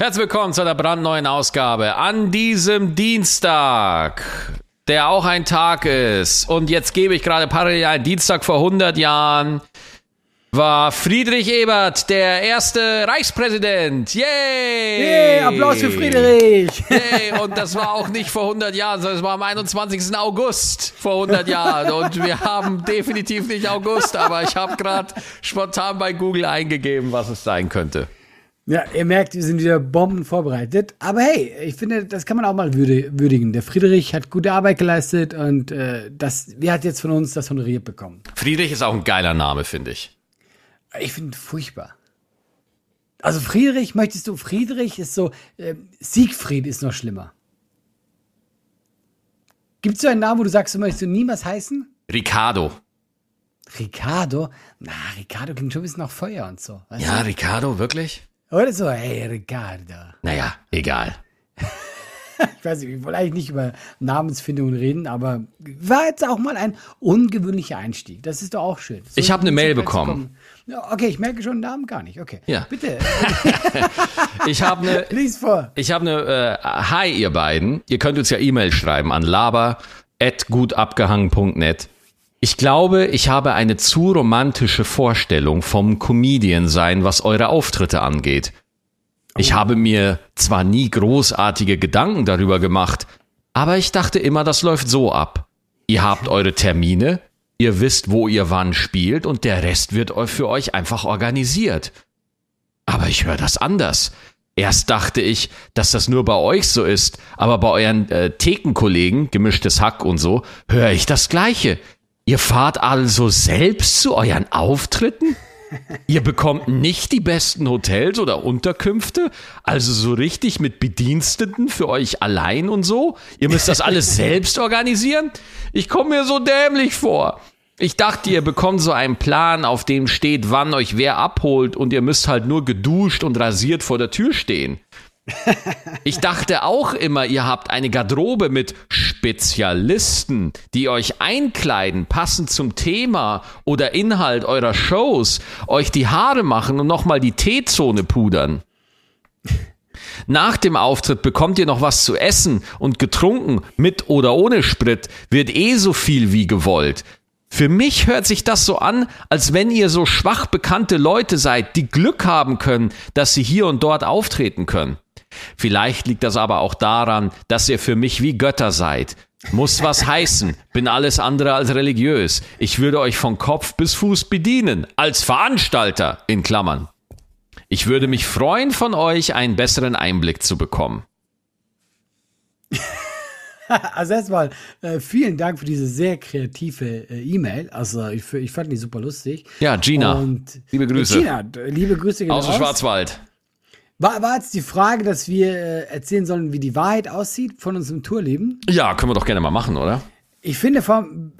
Herzlich willkommen zu einer brandneuen Ausgabe an diesem Dienstag, der auch ein Tag ist. Und jetzt gebe ich gerade parallel einen Dienstag vor 100 Jahren war Friedrich Ebert der erste Reichspräsident. Yay! Yay, Applaus für Friedrich! Yay, und das war auch nicht vor 100 Jahren, sondern es war am 21. August vor 100 Jahren. Und wir haben definitiv nicht August, aber ich habe gerade spontan bei Google eingegeben, was es sein könnte. Ja, ihr merkt, wir sind wieder Bomben vorbereitet. Aber hey, ich finde, das kann man auch mal würdigen. Der Friedrich hat gute Arbeit geleistet und äh, das, wer hat jetzt von uns das honoriert bekommen? Friedrich ist auch ein geiler Name, finde ich. Ich finde furchtbar. Also Friedrich, möchtest du, Friedrich ist so, äh, Siegfried ist noch schlimmer. Gibt es so einen Namen, wo du sagst, du möchtest du niemals heißen? Ricardo. Ricardo? Na, Ricardo klingt schon ein bisschen nach Feuer und so. Ja, du? Ricardo, wirklich? Oder so, hey, Ricardo. Naja, egal. ich weiß nicht, ich wollte eigentlich nicht über Namensfindung reden, aber war jetzt auch mal ein ungewöhnlicher Einstieg. Das ist doch auch schön. So ich habe eine Mail bekommen. Okay, ich merke schon den Namen gar nicht. Okay. Ja. Bitte. ich habe eine. Lies vor. Ich habe eine. Äh, hi, ihr beiden. Ihr könnt uns ja E-Mail schreiben an laber@gutabgehangen.net. Ich glaube, ich habe eine zu romantische Vorstellung vom Comedian sein, was eure Auftritte angeht. Ich habe mir zwar nie großartige Gedanken darüber gemacht, aber ich dachte immer, das läuft so ab. Ihr habt eure Termine, ihr wisst, wo ihr wann spielt und der Rest wird für euch einfach organisiert. Aber ich höre das anders. Erst dachte ich, dass das nur bei euch so ist, aber bei euren äh, Thekenkollegen, gemischtes Hack und so, höre ich das Gleiche. Ihr fahrt also selbst zu euren Auftritten? Ihr bekommt nicht die besten Hotels oder Unterkünfte, also so richtig mit Bediensteten für euch allein und so. Ihr müsst das alles selbst organisieren. Ich komme mir so dämlich vor. Ich dachte, ihr bekommt so einen Plan, auf dem steht, wann euch wer abholt und ihr müsst halt nur geduscht und rasiert vor der Tür stehen. Ich dachte auch immer, ihr habt eine Garderobe mit Spezialisten, die euch einkleiden, passend zum Thema oder Inhalt eurer Shows, euch die Haare machen und nochmal die T-Zone pudern. Nach dem Auftritt bekommt ihr noch was zu essen und getrunken, mit oder ohne Sprit, wird eh so viel wie gewollt. Für mich hört sich das so an, als wenn ihr so schwach bekannte Leute seid, die Glück haben können, dass sie hier und dort auftreten können. Vielleicht liegt das aber auch daran, dass ihr für mich wie Götter seid. Muss was heißen, bin alles andere als religiös. Ich würde euch von Kopf bis Fuß bedienen, als Veranstalter, in Klammern. Ich würde mich freuen, von euch einen besseren Einblick zu bekommen. Also erstmal äh, vielen Dank für diese sehr kreative äh, E-Mail. Also ich, ich, fand die super lustig. Ja, Gina. Und, liebe Grüße. Gina, liebe Grüße. Aus dem Schwarzwald. War, war jetzt die Frage, dass wir äh, erzählen sollen, wie die Wahrheit aussieht von unserem Tourleben? Ja, können wir doch gerne mal machen, oder? Ich finde, vom,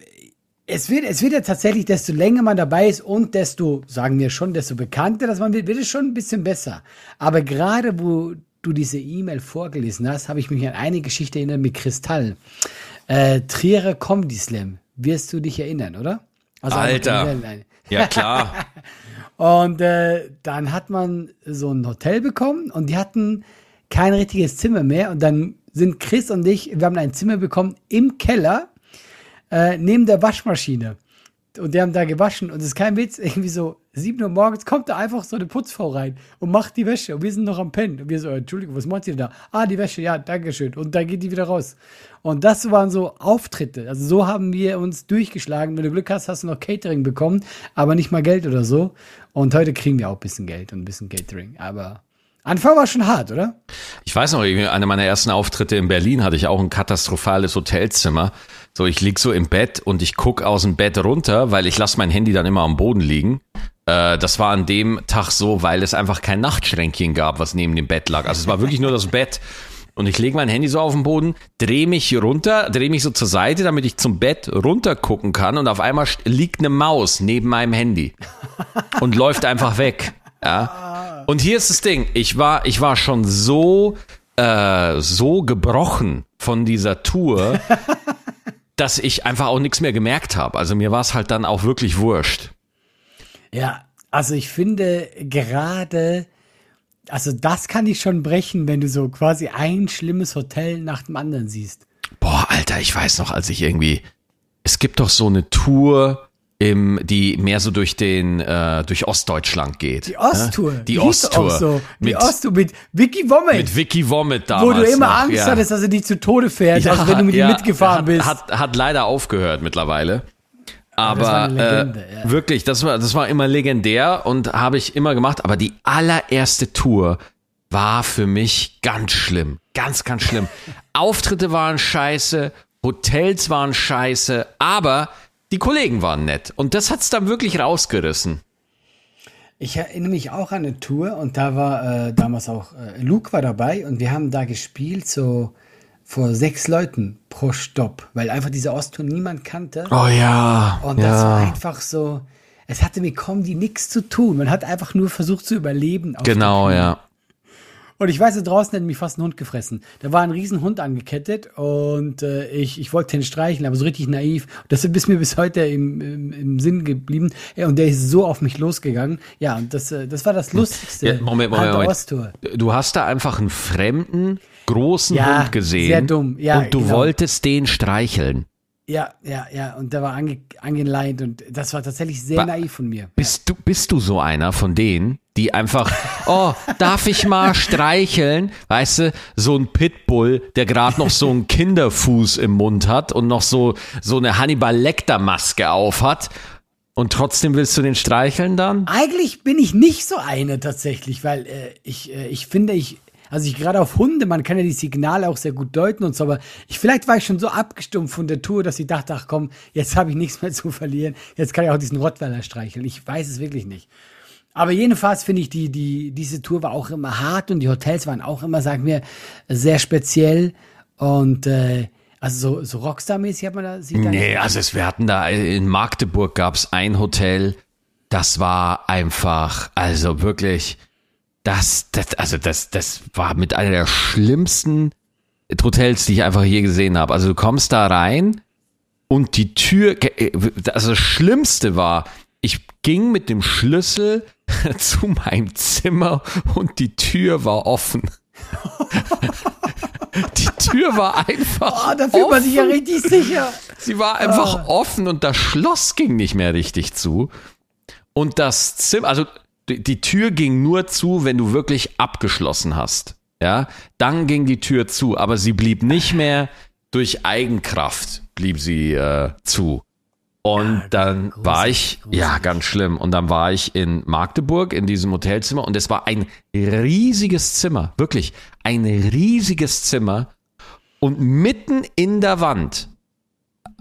es wird, es wird ja tatsächlich, desto länger man dabei ist und desto, sagen wir schon, desto bekannter dass man wird, wird es schon ein bisschen besser. Aber gerade wo du diese E-Mail vorgelesen hast, habe ich mich an eine Geschichte erinnert mit Kristall. Äh, Trierer Comedy Slam. Wirst du dich erinnern, oder? Also Alter. Ja, klar. Und äh, dann hat man so ein Hotel bekommen und die hatten kein richtiges Zimmer mehr. Und dann sind Chris und ich, wir haben ein Zimmer bekommen im Keller äh, neben der Waschmaschine. Und die haben da gewaschen und es ist kein Witz, irgendwie so 7 Uhr morgens kommt da einfach so eine Putzfrau rein und macht die Wäsche und wir sind noch am Pennen. Und wir so, Entschuldigung, was macht ihr da? Ah, die Wäsche, ja, dankeschön. Und dann geht die wieder raus. Und das waren so Auftritte. Also so haben wir uns durchgeschlagen. Wenn du Glück hast, hast du noch Catering bekommen, aber nicht mal Geld oder so. Und heute kriegen wir auch ein bisschen Geld und ein bisschen Catering. Aber Anfang war schon hart, oder? Ich weiß noch, einer meiner ersten Auftritte in Berlin hatte ich auch ein katastrophales Hotelzimmer. So, ich lieg so im Bett und ich guck aus dem Bett runter, weil ich lasse mein Handy dann immer am Boden liegen. Äh, das war an dem Tag so, weil es einfach kein Nachtschränkchen gab, was neben dem Bett lag. Also es war wirklich nur das Bett. Und ich lege mein Handy so auf den Boden, drehe mich runter, drehe mich so zur Seite, damit ich zum Bett runter gucken kann. Und auf einmal liegt eine Maus neben meinem Handy und läuft einfach weg. Ja. Und hier ist das Ding. Ich war, ich war schon so, äh, so gebrochen von dieser Tour, dass ich einfach auch nichts mehr gemerkt habe. Also mir war es halt dann auch wirklich wurscht. Ja, also ich finde gerade also das kann ich schon brechen, wenn du so quasi ein schlimmes Hotel nach dem anderen siehst. Boah, Alter, ich weiß noch, als ich irgendwie, es gibt doch so eine Tour, im, die mehr so durch den äh, durch Ostdeutschland geht. Die Osttour. Ja? Die, hieß Osttour. So. Die mit, Osttour mit Vicky Vomit. mit Vicky Vomit damals. wo du immer noch, Angst ja. hattest, dass er dich zu Tode fährt, Ja, also wenn du mit ihm ja, mitgefahren hat, bist. Hat, hat leider aufgehört mittlerweile. Aber eine Legende, äh, ja. wirklich, das war, das war immer legendär und habe ich immer gemacht. Aber die allererste Tour war für mich ganz schlimm. Ganz, ganz schlimm. Auftritte waren scheiße, Hotels waren scheiße, aber die Kollegen waren nett. Und das hat's dann wirklich rausgerissen. Ich erinnere mich auch an eine Tour und da war äh, damals auch äh, Luke war dabei und wir haben da gespielt so vor sechs Leuten pro Stopp, weil einfach diese Osttour niemand kannte. Oh ja. Und das war einfach so, es hatte mit Comedy nichts zu tun. Man hat einfach nur versucht zu überleben. Genau, ja. Und ich weiß, da draußen hätte mich fast ein Hund gefressen. Da war ein Riesenhund angekettet und äh, ich, ich wollte den streicheln, aber so richtig naiv. Und das ist mir bis heute im, im, im Sinn geblieben. Ja, und der ist so auf mich losgegangen. Ja, und das, äh, das war das Lustigste Ja, Moment, Moment, der Moment. Osttour. Du hast da einfach einen fremden, großen Ja, Hund gesehen. sehr dumm. Ja, und du genau. wolltest den streicheln. Ja, ja, ja. Und der war ange, angeleint und das war tatsächlich sehr Ba- naiv von mir. Bist du, bist du so einer von denen, die einfach, oh, darf ich mal streicheln? Weißt du, so ein Pitbull, der gerade noch so einen Kinderfuß im Mund hat und noch so, so eine Hannibal Lecter Maske auf hat. Und trotzdem willst du den streicheln dann? Eigentlich bin ich nicht so eine tatsächlich, weil äh, ich, äh, ich finde, ich, also ich gerade auf Hunde, man kann ja die Signale auch sehr gut deuten und so, aber ich, vielleicht war ich schon so abgestumpft von der Tour, dass ich dachte, ach komm, jetzt habe ich nichts mehr zu verlieren, jetzt kann ich auch diesen Rottweiler streicheln. Ich weiß es wirklich nicht. Aber jedenfalls finde ich, die, die, diese Tour war auch immer hart und die Hotels waren auch immer, sagen wir, sehr speziell und äh, also so, so Rockstar-mäßig hat man da sieht da Nee, nicht- also es, wir hatten da in Magdeburg gab's ein Hotel, das war einfach, also wirklich, das, das, also das, das war mit einer der schlimmsten Hotels, die ich einfach je gesehen habe. Also du kommst da rein und die Tür, also das Schlimmste war, ich ging mit dem Schlüssel zu meinem Zimmer und die Tür war offen. Die Tür war einfach. Oh, da fühlt man sich ja offen. richtig sicher. Sie war einfach offen und das Schloss ging nicht mehr richtig zu. Und das Zimmer, also die, Tür ging nur zu, wenn du wirklich abgeschlossen hast. Ja, dann ging die Tür zu, aber sie blieb nicht mehr durch Eigenkraft blieb sie äh, zu. Und dann war ich, ja, ganz schlimm. Und dann war ich in Magdeburg in diesem Hotelzimmer und es war ein riesiges Zimmer, wirklich ein riesiges Zimmer. Und mitten in der Wand,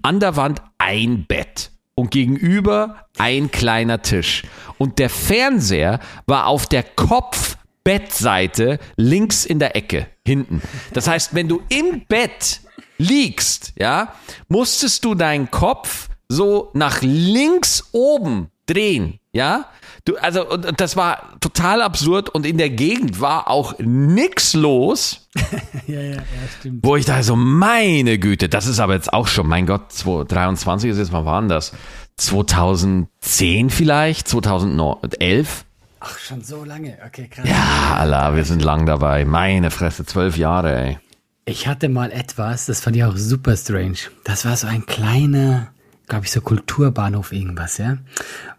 an der Wand ein Bett und gegenüber ein kleiner Tisch. Und der Fernseher war auf der Kopfbettseite links in der Ecke, hinten. Das heißt, wenn du im Bett liegst, ja, musstest du deinen Kopf so nach links oben drehen, ja? Du, also, und das war total absurd und in der Gegend war auch nix los. Ja, ja, ja, stimmt. Wo ich da so, meine Güte, das ist aber jetzt auch schon, mein Gott, 2023 ist jetzt, wann war denn das? 2010 vielleicht? 2011? Ach, schon so lange. Okay, krass. Ja, Allah, wir sind lang dabei. Meine Fresse, zwölf Jahre, ey. Ich hatte mal etwas, das fand ich auch super strange. Das war so ein kleiner, glaube ich, so Kulturbahnhof irgendwas, ja.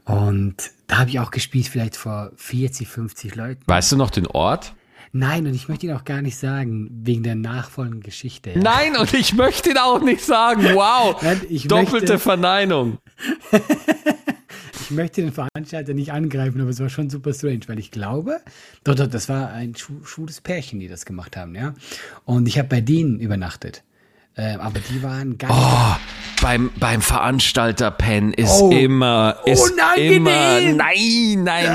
Und da habe ich auch gespielt, vielleicht vor 40, 50 Leuten. Weißt du noch den Ort? Nein, und ich möchte ihn auch gar nicht sagen, wegen der nachfolgenden Geschichte. Ja. Nein, und ich möchte ihn auch nicht sagen. Wow. Nein, Doppelte möchte- Verneinung. Ich möchte den Veranstalter nicht angreifen, aber es war schon super strange, weil ich glaube, doch, doch, das war ein schwules Pärchen, die das gemacht haben, ja. Und ich habe bei denen übernachtet. Ähm, aber die waren ganz. Oh, beim, beim Veranstalter Pen ist Oh, immer, ist unangenehm. immer, nein, nein, nein, wer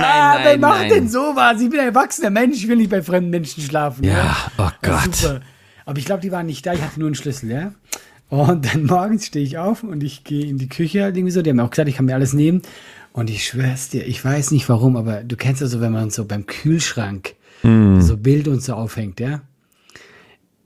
nein, macht nein. denn sowas? Ich bin ein erwachsener Mensch, ich will nicht bei fremden Menschen schlafen. Ja, oh Ja, Gott. super. Aber ich glaube, die waren nicht da, ich hatte nur einen Schlüssel, ja. Und dann morgens stehe ich auf und ich gehe in die Küche halt irgendwie so. Die haben mir auch gesagt, ich kann mir alles nehmen. Und ich schwör's dir, ich weiß nicht warum, aber du kennst ja so, wenn man so beim Kühlschrank Hm. so Bilder und so aufhängt, ja.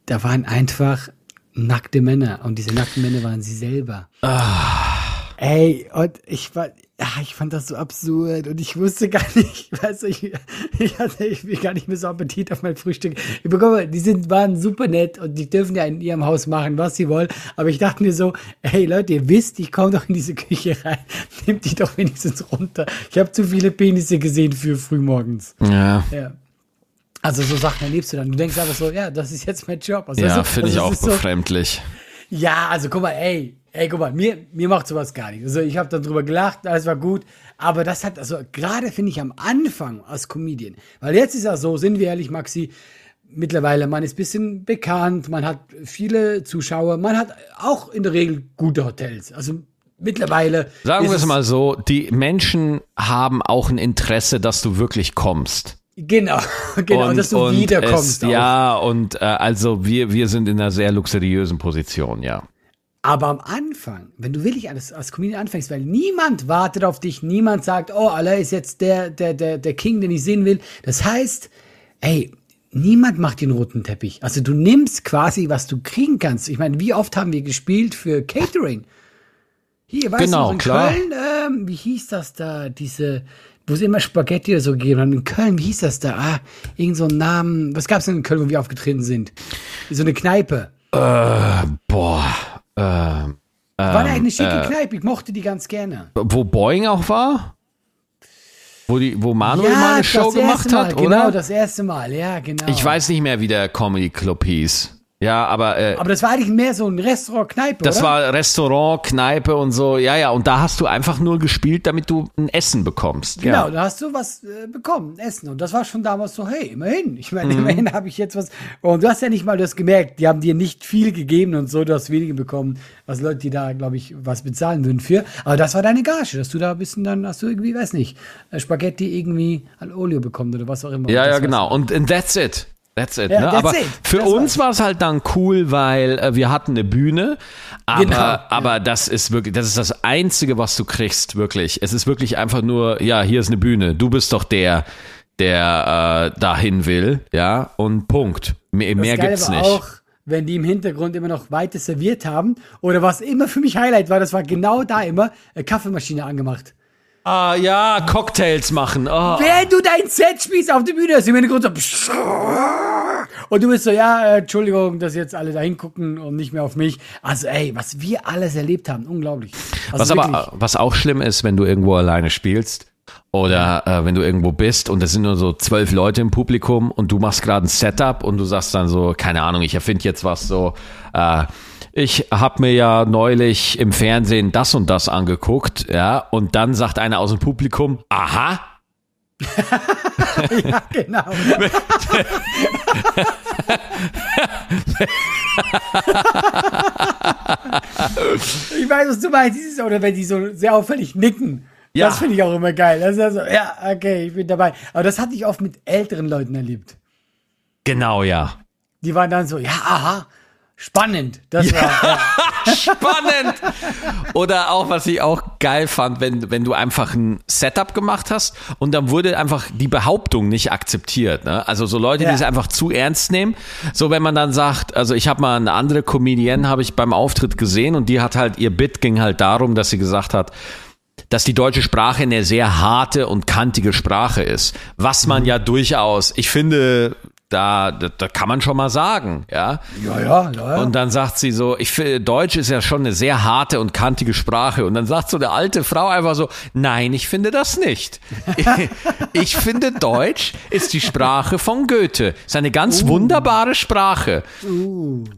Da waren einfach nackte Männer und diese nackten Männer waren sie selber. Ah. Ey, und ich war, ja, ich fand das so absurd und ich wusste gar nicht, weißt du, ich, ich hatte bin gar nicht mehr so Appetit auf mein Frühstück. Ich bekomme, die sind, waren super nett und die dürfen ja in ihrem Haus machen, was sie wollen. Aber ich dachte mir so, hey Leute, ihr wisst, ich komme doch in diese Küche rein, nehmt die doch wenigstens runter. Ich habe zu viele Penisse gesehen für frühmorgens. Ja. Ja. Also so Sachen erlebst du dann. Du denkst einfach so, ja, das ist jetzt mein Job. Also, Ja, also, finde ich also auch ist so, befremdlich. ja, also guck mal, ey, ey, guck mal, mir, mir macht sowas gar nicht. Also ich habe dann drüber gelacht, alles war gut. Aber das hat, also gerade finde ich am Anfang als Comedian, weil jetzt ist ja so, sind wir ehrlich, Maxi, mittlerweile, man ist ein bisschen bekannt, man hat viele Zuschauer, man hat auch in der Regel gute Hotels. Also mittlerweile. Sagen wir es mal so, die Menschen haben auch ein Interesse, dass du wirklich kommst. Genau, genau, dass du wiederkommst. Es, ja, und äh, also wir, wir sind in einer sehr luxuriösen Position, ja. Aber am Anfang, wenn du wirklich als, als Comedian anfängst, weil niemand wartet auf dich, niemand sagt, oh, Allah ist jetzt der, der, der, der King, den ich sehen will. Das heißt, ey, niemand macht den roten Teppich. Also du nimmst quasi, was du kriegen kannst. Ich meine, wie oft haben wir gespielt für Catering? Hier, weißt Genau, du, in klar. Köln, ähm, wie hieß das da, diese, wo es immer Spaghetti oder so gegeben haben. In Köln, wie hieß das da? Ah, irgend so ein Namen. Was gab's denn in Köln, wo wir aufgetreten sind? So eine Kneipe. Boah. Äh, War eine eigene schicke Kneipe. Ich mochte die ganz gerne. wo Boeing auch war? Wo, die, wo Manuel mal eine Show gemacht Mal, hat, Genau, oder? das erste Mal, ja, genau. Ich weiß nicht mehr, wie der Comedy Club hieß. Ja, aber äh, Aber das war eigentlich mehr so ein Restaurant, Kneipe, das oder? war Restaurant, Kneipe und so. Ja, ja, und da hast du einfach nur gespielt, damit du ein Essen bekommst. Genau, Ja. da hast du was äh, bekommen, Essen. Und das war schon damals so, hey, immerhin. Ich Mhm. meine, immerhin habe ich jetzt was. Und du hast ja nicht mal das gemerkt, die haben dir nicht viel gegeben und so, du hast weniger bekommen, was Leute, die da, glaube ich, was bezahlen würden für. Aber das war deine Gage, dass du da ein bisschen dann, hast du irgendwie, weiß nicht, äh, Spaghetti irgendwie an Olio bekommen oder was auch immer. Ja, ja, genau. Und and that's it. That's it. Ja, ne? that's aber it. für Das uns war es halt dann cool, weil äh, wir hatten eine Bühne. Aber, Genau, aber das ist wirklich, das ist das Einzige, was du kriegst, wirklich. Es ist wirklich einfach nur, ja, hier ist eine Bühne. Du bist doch der, der äh, dahin will, ja, und Punkt. Mehr, Das mehr gibt's nicht. auch, wenn die im Hintergrund immer noch weiter serviert haben. Oder was immer für mich Highlight war, das war genau da immer, äh, Kaffeemaschine angemacht. Ah ja, Cocktails machen. Oh. Während du dein Set spielst auf der Bühne, ist im Hintergrund so. Und du bist so, ja, äh, Entschuldigung, dass jetzt alle da hingucken und nicht mehr auf mich. Also, ey, was wir alles erlebt haben, unglaublich. Also Was aber, was auch schlimm ist, wenn du irgendwo alleine spielst oder äh, wenn du irgendwo bist und es sind nur so zwölf Leute im Publikum und du machst gerade ein Setup und du sagst dann so, keine Ahnung, ich erfinde jetzt was so, äh, ich habe mir ja neulich im Fernsehen das und das angeguckt, ja, und dann sagt einer aus dem Publikum, aha, ja, genau. ich weiß, was du meinst. Dieses, oder wenn die so sehr auffällig nicken. Ja. Das finde ich auch immer geil. Das ist ja so, ja, okay, ich bin dabei. Aber das hatte ich oft mit älteren Leuten erlebt. genau ja. Die waren dann so, ja, aha, spannend. Das war, ja. Spannend! Oder auch, was ich auch geil fand, wenn, wenn du einfach ein Setup gemacht hast und dann wurde einfach die Behauptung nicht akzeptiert. Ne? Also so Leute, Ja. die es einfach zu ernst nehmen. So wenn man dann sagt, also ich habe mal eine andere Comedienne, habe ich beim Auftritt gesehen und die hat halt, ihr Bit ging halt darum, dass sie gesagt hat, dass die deutsche Sprache eine sehr harte und kantige Sprache ist. Was man ja durchaus, ich finde, da, da, da kann man schon mal sagen, ja. ja, ja, ja, ja. Und dann sagt sie so, ich finde, Deutsch ist ja schon eine sehr harte und kantige Sprache. Und dann sagt so eine alte Frau einfach so, nein, ich finde das nicht. ich finde, Deutsch ist die Sprache von Goethe. Ist eine ganz wunderbare Sprache.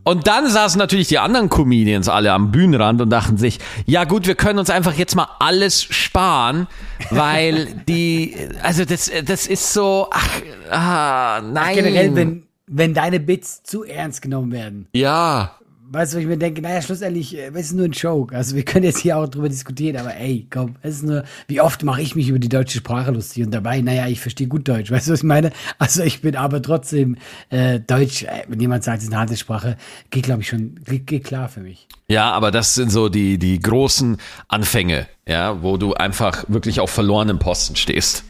Und dann saßen natürlich die anderen Comedians alle am Bühnenrand und dachten sich, ja gut, wir können uns einfach jetzt mal alles sparen, weil die, also das, das ist so, ach, ah, nein. Generell, wenn, wenn deine Bits zu ernst genommen werden. ja, Weißt du, ich mir denke, naja, schlussendlich, äh, es ist nur ein Joke. Also wir können jetzt hier auch drüber diskutieren, aber ey, komm, es ist nur, wie oft mache ich mich über die deutsche Sprache lustig und dabei, naja, ich verstehe gut Deutsch. Weißt du, was ich meine? Also ich bin aber trotzdem äh, Deutsch, äh, wenn jemand sagt, es ist eine harte Sprache, geht, glaube ich, schon, geht, geht klar für mich. Ja, aber das sind so die, die großen Anfänge, ja, wo du einfach wirklich auf verlorenem Posten stehst.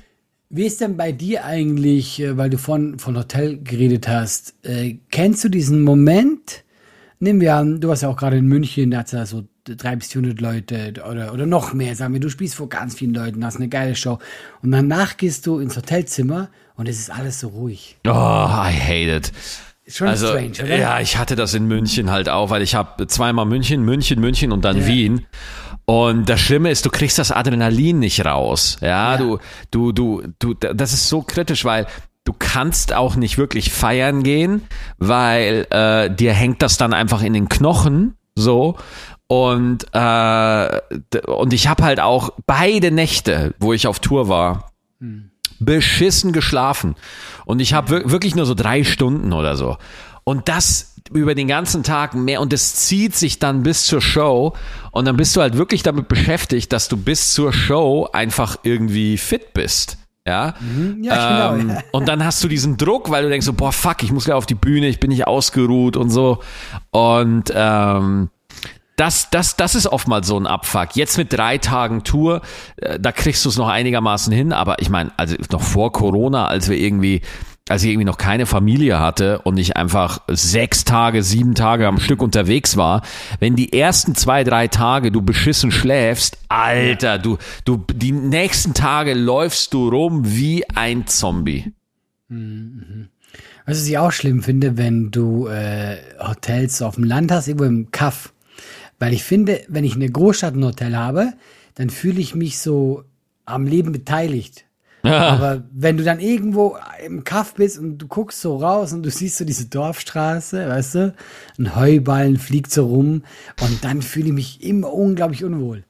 Wie ist denn bei dir eigentlich, äh, weil du von, von Hotel geredet hast, äh, kennst du diesen Moment? Nehmen wir an, du warst ja auch gerade in München, da hat es ja so drei bis 400 Leute oder, oder noch mehr. Sagen wir, du spielst vor ganz vielen Leuten, hast eine geile Show. Und danach gehst du ins Hotelzimmer und es ist alles so ruhig. Oh, I hate it. Schon Also, strange, oder? ja, ich hatte das in München halt auch, weil ich habe zweimal München, München, München und dann Ja. Wien. Und das Schlimme ist, du kriegst das Adrenalin nicht raus. Ja, Ja. du, du, du, du, das ist so kritisch, weil du kannst auch nicht wirklich feiern gehen, weil äh, dir hängt das dann einfach in den Knochen so. Und, äh, und ich habe halt auch beide Nächte, wo ich auf Tour war, beschissen geschlafen. Und ich habe wir wirklich nur so drei Stunden oder so. Und das über den ganzen Tag mehr und es zieht sich dann bis zur Show und dann bist du halt wirklich damit beschäftigt, dass du bis zur Show einfach irgendwie fit bist. Ja, Ja, genau, ähm, ja. und dann hast du diesen Druck, weil du denkst so, boah, fuck, ich muss gleich auf die Bühne, ich bin nicht ausgeruht und so. Und ähm, das, das, das ist oftmals so ein Abfuck. Jetzt mit drei Tagen Tour, äh, da kriegst du es noch einigermaßen hin, aber ich meine, also noch vor Corona, als wir irgendwie, als ich irgendwie noch keine Familie hatte und ich einfach sechs Tage, sieben Tage am Stück unterwegs war, wenn die ersten zwei, drei Tage du beschissen schläfst, Alter, du, du, die nächsten Tage läufst du rum wie ein Zombie. Was ich auch schlimm finde, wenn du äh, Hotels auf dem Land hast, irgendwo im Kaff. Weil ich finde, wenn ich in der Großstadt ein Hotel habe, dann fühle ich mich so am Leben beteiligt. Aber wenn du dann irgendwo im Kaff bist und du guckst so raus und du siehst so diese Dorfstraße, weißt du, ein Heuballen fliegt so rum und dann fühle ich mich immer unglaublich unwohl.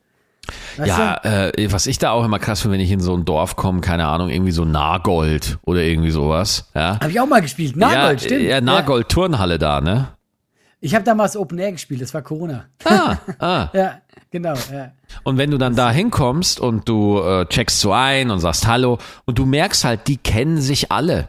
Weißt Ja, äh, was ich da auch immer krass finde, wenn ich in so ein Dorf komme, keine Ahnung, irgendwie so Nagold oder irgendwie sowas. Ja, Habe ich auch mal gespielt. Nagold, ja, stimmt. Ja, Nagold Turnhalle da, ne? Ich habe damals Open Air gespielt, das war Corona. Ah, ah. Ja, genau. Ja. Und wenn du dann da hinkommst und du äh, checkst so ein und sagst Hallo und du merkst halt, die kennen sich alle.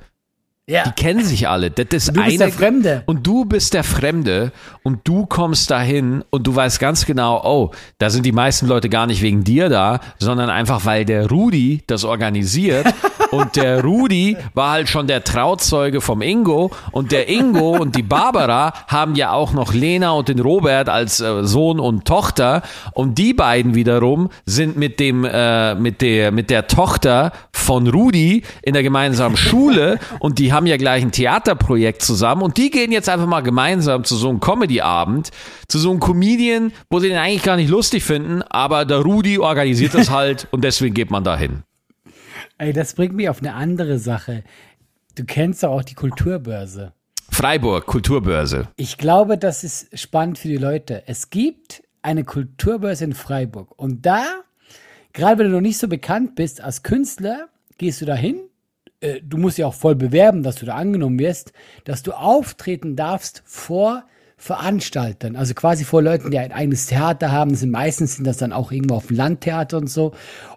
Ja. Die kennen sich alle. Das ist Du bist eine, der Fremde. Und du bist der Fremde und du kommst dahin und du weißt ganz genau, oh, da sind die meisten Leute gar nicht wegen dir da, sondern einfach, weil der Rudi das organisiert. und der Rudi war halt schon der Trauzeuge vom Ingo und der Ingo und die Barbara haben ja auch noch Lena und den Robert als äh, Sohn und Tochter und die beiden wiederum sind mit dem äh, mit der mit der Tochter von Rudi in der gemeinsamen Schule und die haben ja gleich ein Theaterprojekt zusammen und die gehen jetzt einfach mal gemeinsam zu so einem Comedy-Abend, zu so einem Comedian, wo sie den eigentlich gar nicht lustig finden, aber der Rudi organisiert das halt und deswegen geht man dahin. Ey, das bringt mich auf eine andere Sache. Du kennst doch auch die Kulturbörse. Freiburg, Kulturbörse. Ich glaube, das ist spannend für die Leute. Es gibt eine Kulturbörse in Freiburg. Und da, gerade wenn du noch nicht so bekannt bist als Künstler, gehst du da hin. Äh, Du musst ja auch voll bewerben, dass du da angenommen wirst, dass du auftreten darfst vor Veranstaltern, also quasi vor Leuten, die ein eigenes Theater haben. Das sind meistens sind das dann auch irgendwo auf dem Landtheater und so.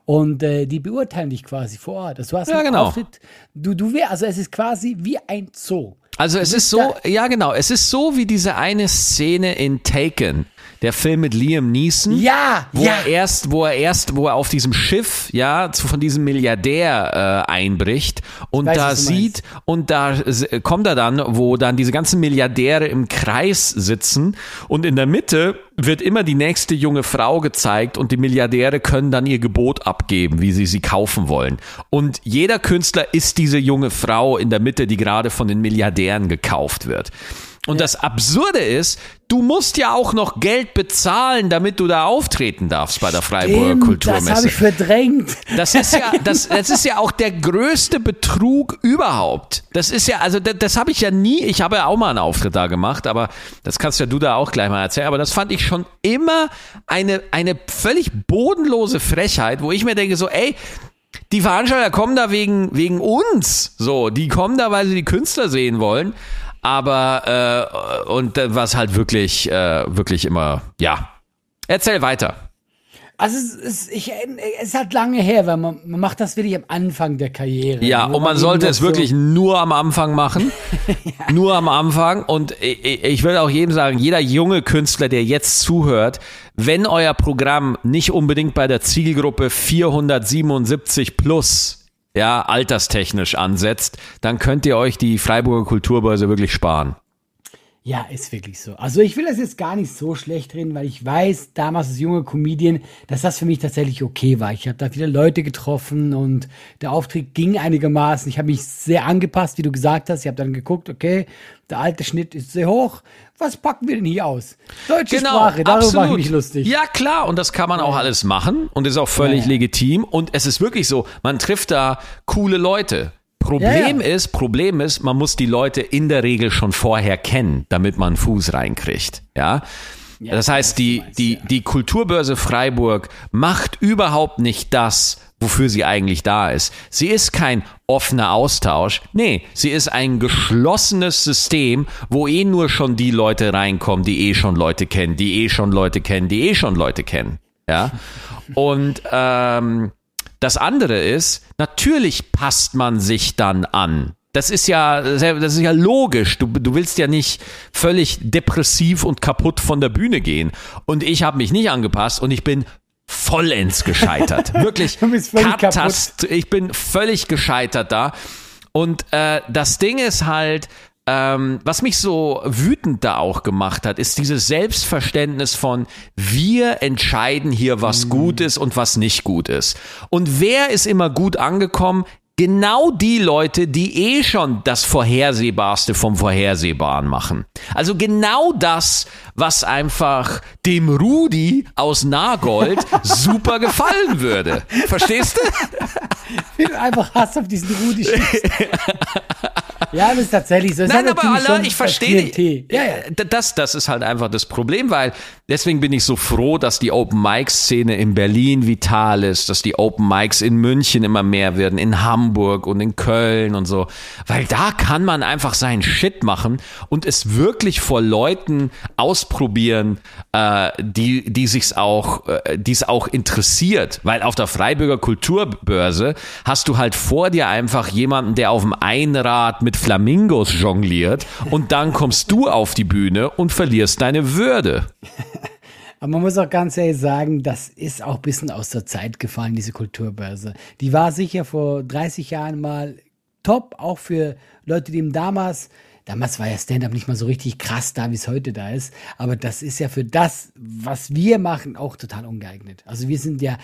Und äh, die beurteilen dich quasi vor Ort. Also du hast Ja, genau. Auftritt. Du, du wär, also es ist quasi wie ein Zoo. Also es ist so, ja genau, es ist so wie diese eine Szene in Taken, der Film mit Liam Neeson. Ja, wo ja. er erst, wo er erst, wo er auf diesem Schiff, ja, zu, von diesem Milliardär äh, einbricht und weiß, da sieht und da kommt er dann, wo dann diese ganzen Milliardäre im Kreis sitzen und in der Mitte wird immer die nächste junge Frau gezeigt und die Milliardäre können dann ihr Gebot abgeben, wie sie sie kaufen wollen. Und jeder Künstler ist diese junge Frau in der Mitte, die gerade von den Milliardären gekauft wird. Und das Absurde ist, du musst ja auch noch Geld bezahlen, damit du da auftreten darfst bei der Freiburger Stimmt, Kulturmesse. Das habe ich verdrängt. Das ist ja, das, das ist ja auch der größte Betrug überhaupt. Das ist ja, also das, das habe ich ja nie, ich habe ja auch mal einen Auftritt da gemacht, aber das kannst ja du da auch gleich mal erzählen, aber das fand ich schon immer eine, eine völlig bodenlose Frechheit, wo ich mir denke so, ey, die Veranstalter kommen da wegen, wegen uns, so, die kommen da, weil sie die Künstler sehen wollen, aber, äh, und was halt wirklich, äh, wirklich immer, ja. Erzähl weiter. Also es, es, ich, es hat lange her, weil man, man macht das wirklich am Anfang der Karriere. Ja, Wo und man sollte es so- wirklich nur am Anfang machen. Nur am Anfang. Und ich, ich- ich will auch jedem sagen, jeder junge Künstler, der jetzt zuhört, wenn euer Programm nicht unbedingt bei der Zielgruppe 477 plus, ja, alterstechnisch ansetzt, dann könnt ihr euch die Freiburger Kulturbörse wirklich sparen. Ja, ist wirklich so. Also ich will das jetzt gar nicht so schlecht reden, weil ich weiß, damals als junge Comedian, dass das für mich tatsächlich okay war. Ich habe da viele Leute getroffen und der Auftritt ging einigermaßen. Ich habe mich sehr angepasst, wie du gesagt hast. Ich habe dann geguckt, okay, der alte Schnitt ist sehr hoch. Was packen wir denn hier aus? Deutsche Genau, Sprache, darüber absolut. mache ich mich lustig. Ja, klar, und das kann man auch alles machen und ist auch völlig ja. legitim. Und es ist wirklich so, man trifft da coole Leute. Problem Ja, ist, Problem ist, man muss die Leute in der Regel schon vorher kennen, damit man einen Fuß reinkriegt. Ja. Ja, das heißt, die, die, ja. die Kulturbörse Freiburg macht überhaupt nicht das, wofür sie eigentlich da ist. Sie ist kein offener Austausch. Nee, sie ist ein geschlossenes System, wo eh nur schon die Leute reinkommen, die eh schon Leute kennen, die eh schon Leute kennen, die eh schon Leute kennen. Ja. Und ähm, das andere ist, natürlich passt man sich dann an. Das ist ja, das ist ja logisch. Du, du willst ja nicht völlig depressiv und kaputt von der Bühne gehen. Und ich habe mich nicht angepasst und ich bin vollends gescheitert. Wirklich. Katast- Ich bin völlig gescheitert da. Und äh, das Ding ist halt, ähm, was mich so wütend da auch gemacht hat, ist dieses Selbstverständnis von wir entscheiden hier, was gut ist und was nicht gut ist. Und wer ist immer gut angekommen? Genau die Leute, die eh schon das Vorhersehbarste vom Vorhersehbaren machen. Also genau das, was einfach dem Rudi aus Nagold super gefallen würde. Verstehst du? Wie du einfach Hass auf diesen Rudi schießt. ja, das ist tatsächlich so. Es Nein, aber Allah, ich verstehe dich. Ja, ja. Äh, Das, das ist halt einfach das Problem, weil deswegen bin ich so froh, dass die Open Mic Szene in Berlin vital ist, dass die Open Mics in München immer mehr werden, in Hamburg und in Köln und so, weil da kann man einfach seinen Shit machen und es wirklich vor Leuten ausprobieren, äh, die, die sich's auch, äh, die es auch interessiert, weil auf der Freiburger Kulturbörse hast du halt vor dir einfach jemanden, der auf dem Einrad mit Flamingos jongliert und dann kommst du auf die Bühne und verlierst deine Würde. Aber man muss auch ganz ehrlich sagen, das ist auch ein bisschen aus der Zeit gefallen, diese Kulturbörse. Die war sicher vor 30 Jahren mal top, auch für Leute, die eben damals, damals war ja Stand-up nicht mal so richtig krass da, wie es heute da ist. Aber das ist ja für das, was wir machen, auch total ungeeignet. Also wir sind ja,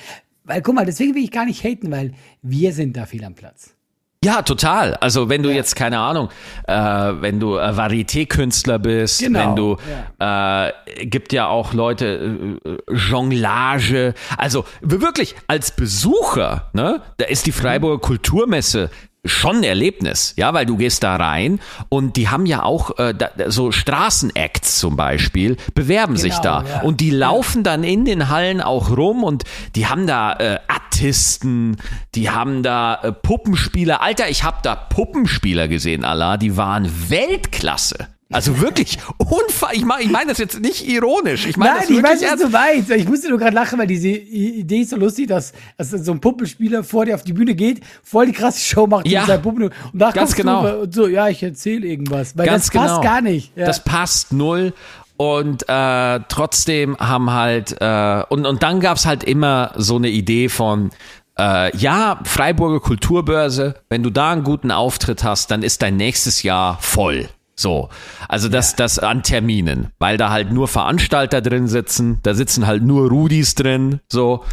weil guck mal, deswegen will ich gar nicht haten, weil wir sind da viel am Platz. Ja, total. Also wenn du jetzt, keine Ahnung, äh, wenn du äh, Varieté-Künstler bist, Genau, wenn du, äh, gibt ja auch Leute, äh, Jonglage, also wirklich als Besucher, ne, da ist die Freiburger Kulturmesse schon ein Erlebnis, ja, weil du gehst da rein und die haben ja auch äh, da, so Straßenacts zum Beispiel, bewerben sich da ja. und die laufen dann in den Hallen auch rum und die haben da äh, Artisten, die haben da äh, Puppenspieler. Alter, ich habe da Puppenspieler gesehen, Allah, die waren Weltklasse. Also wirklich unfall. Ich meine ich mein das jetzt nicht ironisch. Ich meine Nein, ich weiß, was du meinst. Ich musste nur gerade lachen, weil diese Idee ist so lustig, dass, dass so ein Puppenspieler vor dir auf die Bühne geht, voll die krasse Show macht Ja, mit seinen Puppen und da ganz genau. und so, ja, ich erzähle irgendwas. Weil Ganz das passt genau. gar nicht. Ja. Das passt null. Und äh, trotzdem haben halt, äh, und, und dann gab's halt immer so eine Idee von, äh, ja, Freiburger Kulturbörse, wenn du da einen guten Auftritt hast, dann ist dein nächstes Jahr voll. So, also das, das an Terminen, weil da halt nur Veranstalter drin sitzen, da sitzen halt nur Rudis drin, so,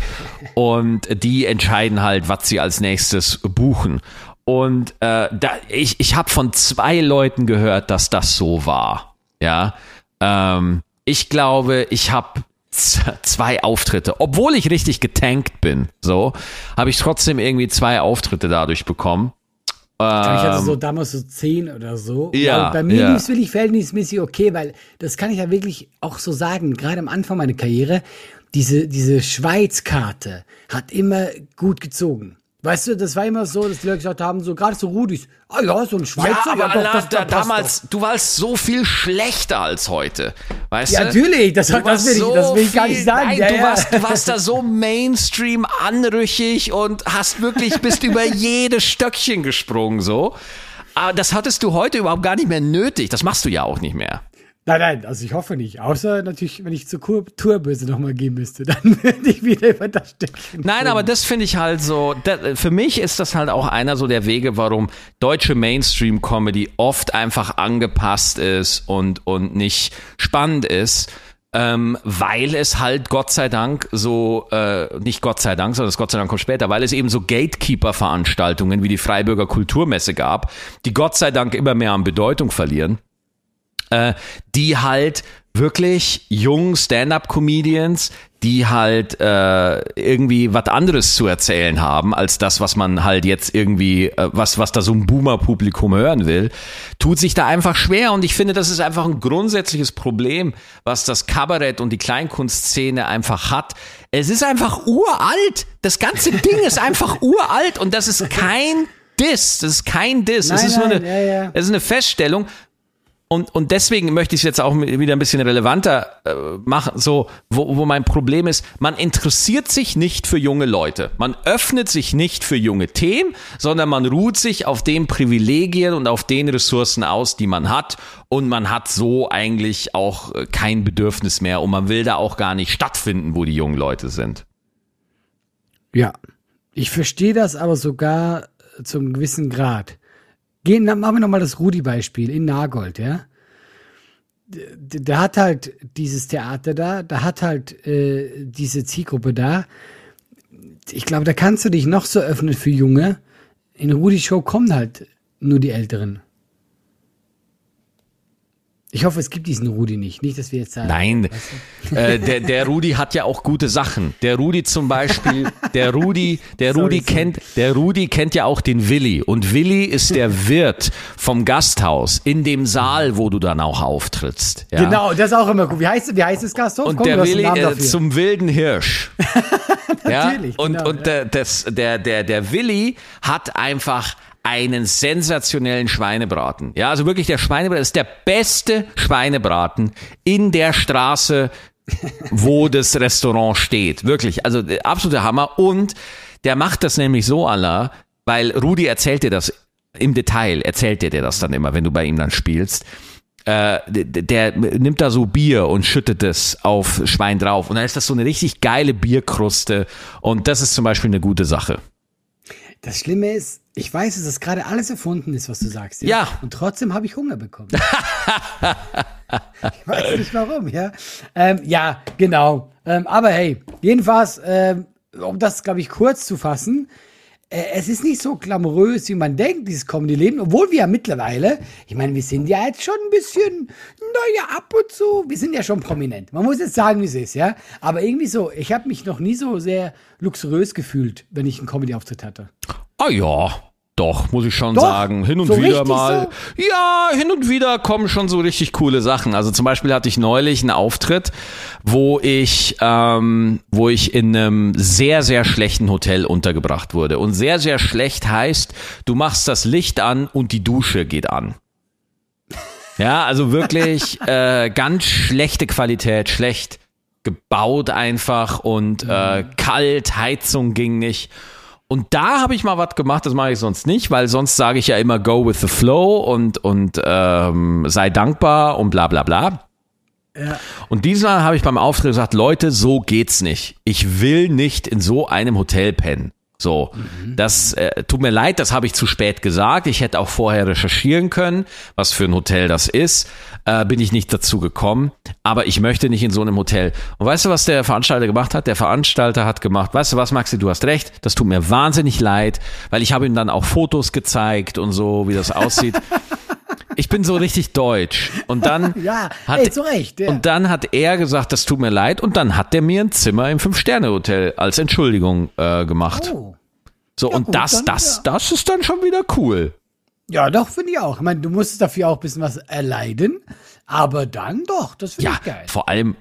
und die entscheiden halt, was sie als nächstes buchen. Und äh, da, ich, ich habe von zwei Leuten gehört, dass das so war. Ja, ähm, ich glaube, ich habe zwei Auftritte, obwohl ich richtig getankt bin, so, habe ich trotzdem irgendwie zwei Auftritte dadurch bekommen. Ich hatte so damals so zehn oder so. Ähm, Ja, Weil bei mir ja. lief es wirklich verhältnismäßig okay, weil das kann ich ja wirklich auch so sagen, gerade am Anfang meiner Karriere, diese, diese Schweiz-Karte hat immer gut gezogen. Weißt du, das war immer so, dass die Leute gesagt haben, so gerade so Rudis, ah ja, so ein Schweizer, Ja, aber ja, doch, Allah, das, da, damals, du warst so viel schlechter als heute. Weißt Ja, du? natürlich, das- Du das will ich- das will ich gar nicht sagen. Nein, Ja, du. Warst, du warst da so Mainstream anrüchig und hast wirklich, bist über jedes Stöckchen gesprungen, so. Aber das hattest du heute überhaupt gar nicht mehr nötig. Das machst du ja auch nicht mehr. Nein, nein, also ich hoffe nicht. Außer natürlich, wenn ich zur Tourbörse nochmal gehen müsste, dann würde ich wieder über das Stückchen. Nein, aber das finde ich halt so, das, für mich ist das halt auch einer so der Wege, warum deutsche Mainstream-Comedy oft einfach angepasst ist und, und nicht spannend ist. Ähm, weil es halt Gott sei Dank so, äh, nicht Gott sei Dank, sondern das Gott sei Dank kommt später, weil es eben so Gatekeeper-Veranstaltungen wie die Freiburger Kulturmesse gab, die Gott sei Dank immer mehr an Bedeutung verlieren äh, die halt wirklich jungen Stand-up-Comedians, die halt äh, irgendwie was anderes zu erzählen haben als das, was man halt jetzt irgendwie, äh, was was da so ein Boomer-Publikum hören will, tut sich da einfach schwer und ich finde, das ist einfach ein grundsätzliches Problem, was das Kabarett und die Kleinkunstszene einfach hat. Es ist einfach uralt. Das ganze Ding ist einfach uralt und das ist kein Diss, das ist kein Diss, Nein, es ist nein, nur eine, ja, ja. es ist eine Feststellung. Und, und deswegen möchte ich es jetzt auch wieder ein bisschen relevanter äh, machen, so, wo, wo mein Problem ist, man interessiert sich nicht für junge Leute. Man öffnet sich nicht für junge Themen, sondern man ruht sich auf den Privilegien und auf den Ressourcen aus, die man hat. Und man hat so eigentlich auch äh, kein Bedürfnis mehr und man will da auch gar nicht stattfinden, wo die jungen Leute sind. Ja. Ich verstehe das aber sogar zum gewissen Grad. Gehen, dann machen wir nochmal das Rudi-Beispiel in Nagold, ja. Der, hat halt dieses Theater da, da hat halt äh, diese Zielgruppe da. Ich glaube, da kannst du dich noch so öffnen für Junge. In Rudi Show kommen halt nur die Älteren. Ich hoffe, es gibt diesen Rudi nicht. Nicht, dass wir jetzt sagen. Nein, äh, der, der Rudi hat ja auch gute Sachen. Der Rudi zum Beispiel, der Rudi, der Sorry, Rudi kennt, der Rudi kennt ja auch den Willi. Und Willi ist der Wirt vom Gasthaus in dem Saal, wo du dann auch auftrittst. Ja? Genau, das ist auch immer gut. Wie heißt, wie heißt das Gasthof? Und Komm, der du Willi äh, zum wilden Hirsch. ja? Natürlich, Und, genau, und der, das, der, der, der Willi hat einfach einen sensationellen Schweinebraten. Ja, also wirklich der Schweinebraten ist der beste Schweinebraten in der Straße, wo das Restaurant steht. Wirklich, also absoluter Hammer. Und der macht das nämlich so, Allah, weil Rudi erzählt dir das im Detail, erzählt dir das dann immer, wenn du bei ihm dann spielst äh, der, der nimmt da so Bier und schüttet es auf Schwein drauf. Und dann ist das so eine richtig geile Bierkruste. Und das ist zum Beispiel eine gute Sache. Das Schlimme ist, ich weiß, dass das gerade alles erfunden ist, was du sagst. Ja. Und trotzdem habe ich Hunger bekommen. ich weiß nicht warum, ja. Ähm, ja, genau. Ähm, aber hey, jedenfalls, ähm, um das, glaube ich, kurz zu fassen, es ist nicht so glamourös, wie man denkt, dieses Comedy-Leben, obwohl wir ja mittlerweile, ich meine, wir sind ja jetzt schon ein bisschen, naja, ab und zu, wir sind ja schon prominent. Man muss jetzt sagen, wie es ist, ja. Aber irgendwie so, ich habe mich noch nie so sehr luxuriös gefühlt, wenn ich einen Comedy-Auftritt hatte. Ah ja, doch, muss ich schon Doch? sagen. Hin und So wieder mal. Ja, hin und wieder kommen schon so richtig coole Sachen. Also zum Beispiel hatte ich neulich einen Auftritt, wo ich, ähm, wo ich in einem sehr, sehr schlechten Hotel untergebracht wurde. Und sehr, sehr schlecht heißt, du machst das Licht an und die Dusche geht an. Ja, also wirklich äh, ganz schlechte Qualität, schlecht gebaut einfach und äh, kalt, Heizung ging nicht. Und da habe ich mal was gemacht, das mache ich sonst nicht, weil sonst sage ich ja immer go with the flow und, und ähm, sei dankbar und bla bla bla. Ja. Und diesmal habe ich beim Auftritt gesagt, Leute, so geht's nicht. Ich will nicht in so einem Hotel pennen. So, das äh, tut mir leid, das habe ich zu spät gesagt. Ich hätte auch vorher recherchieren können, was für ein Hotel das ist. Äh, bin ich nicht dazu gekommen. Aber ich möchte nicht in so einem Hotel. Und weißt du, was der Veranstalter gemacht hat? Der Veranstalter hat gemacht, weißt du was, Maxi, du hast recht. Das tut mir wahnsinnig leid, weil ich habe ihm dann auch Fotos gezeigt und so, wie das aussieht. Ich bin so richtig deutsch. Und dann Ja, hat, ey, zu Recht, ja. und dann hat er gesagt, das tut mir leid. Und dann hat er mir ein Zimmer im Fünf-Sterne-Hotel als Entschuldigung äh, gemacht. Oh. so, und gut, das, dann, das, ja. das ist dann schon wieder cool. Ja, doch, finde ich auch. Ich meine, du musstest dafür auch ein bisschen was erleiden, aber dann doch, das finde Ja, ich geil. vor allem,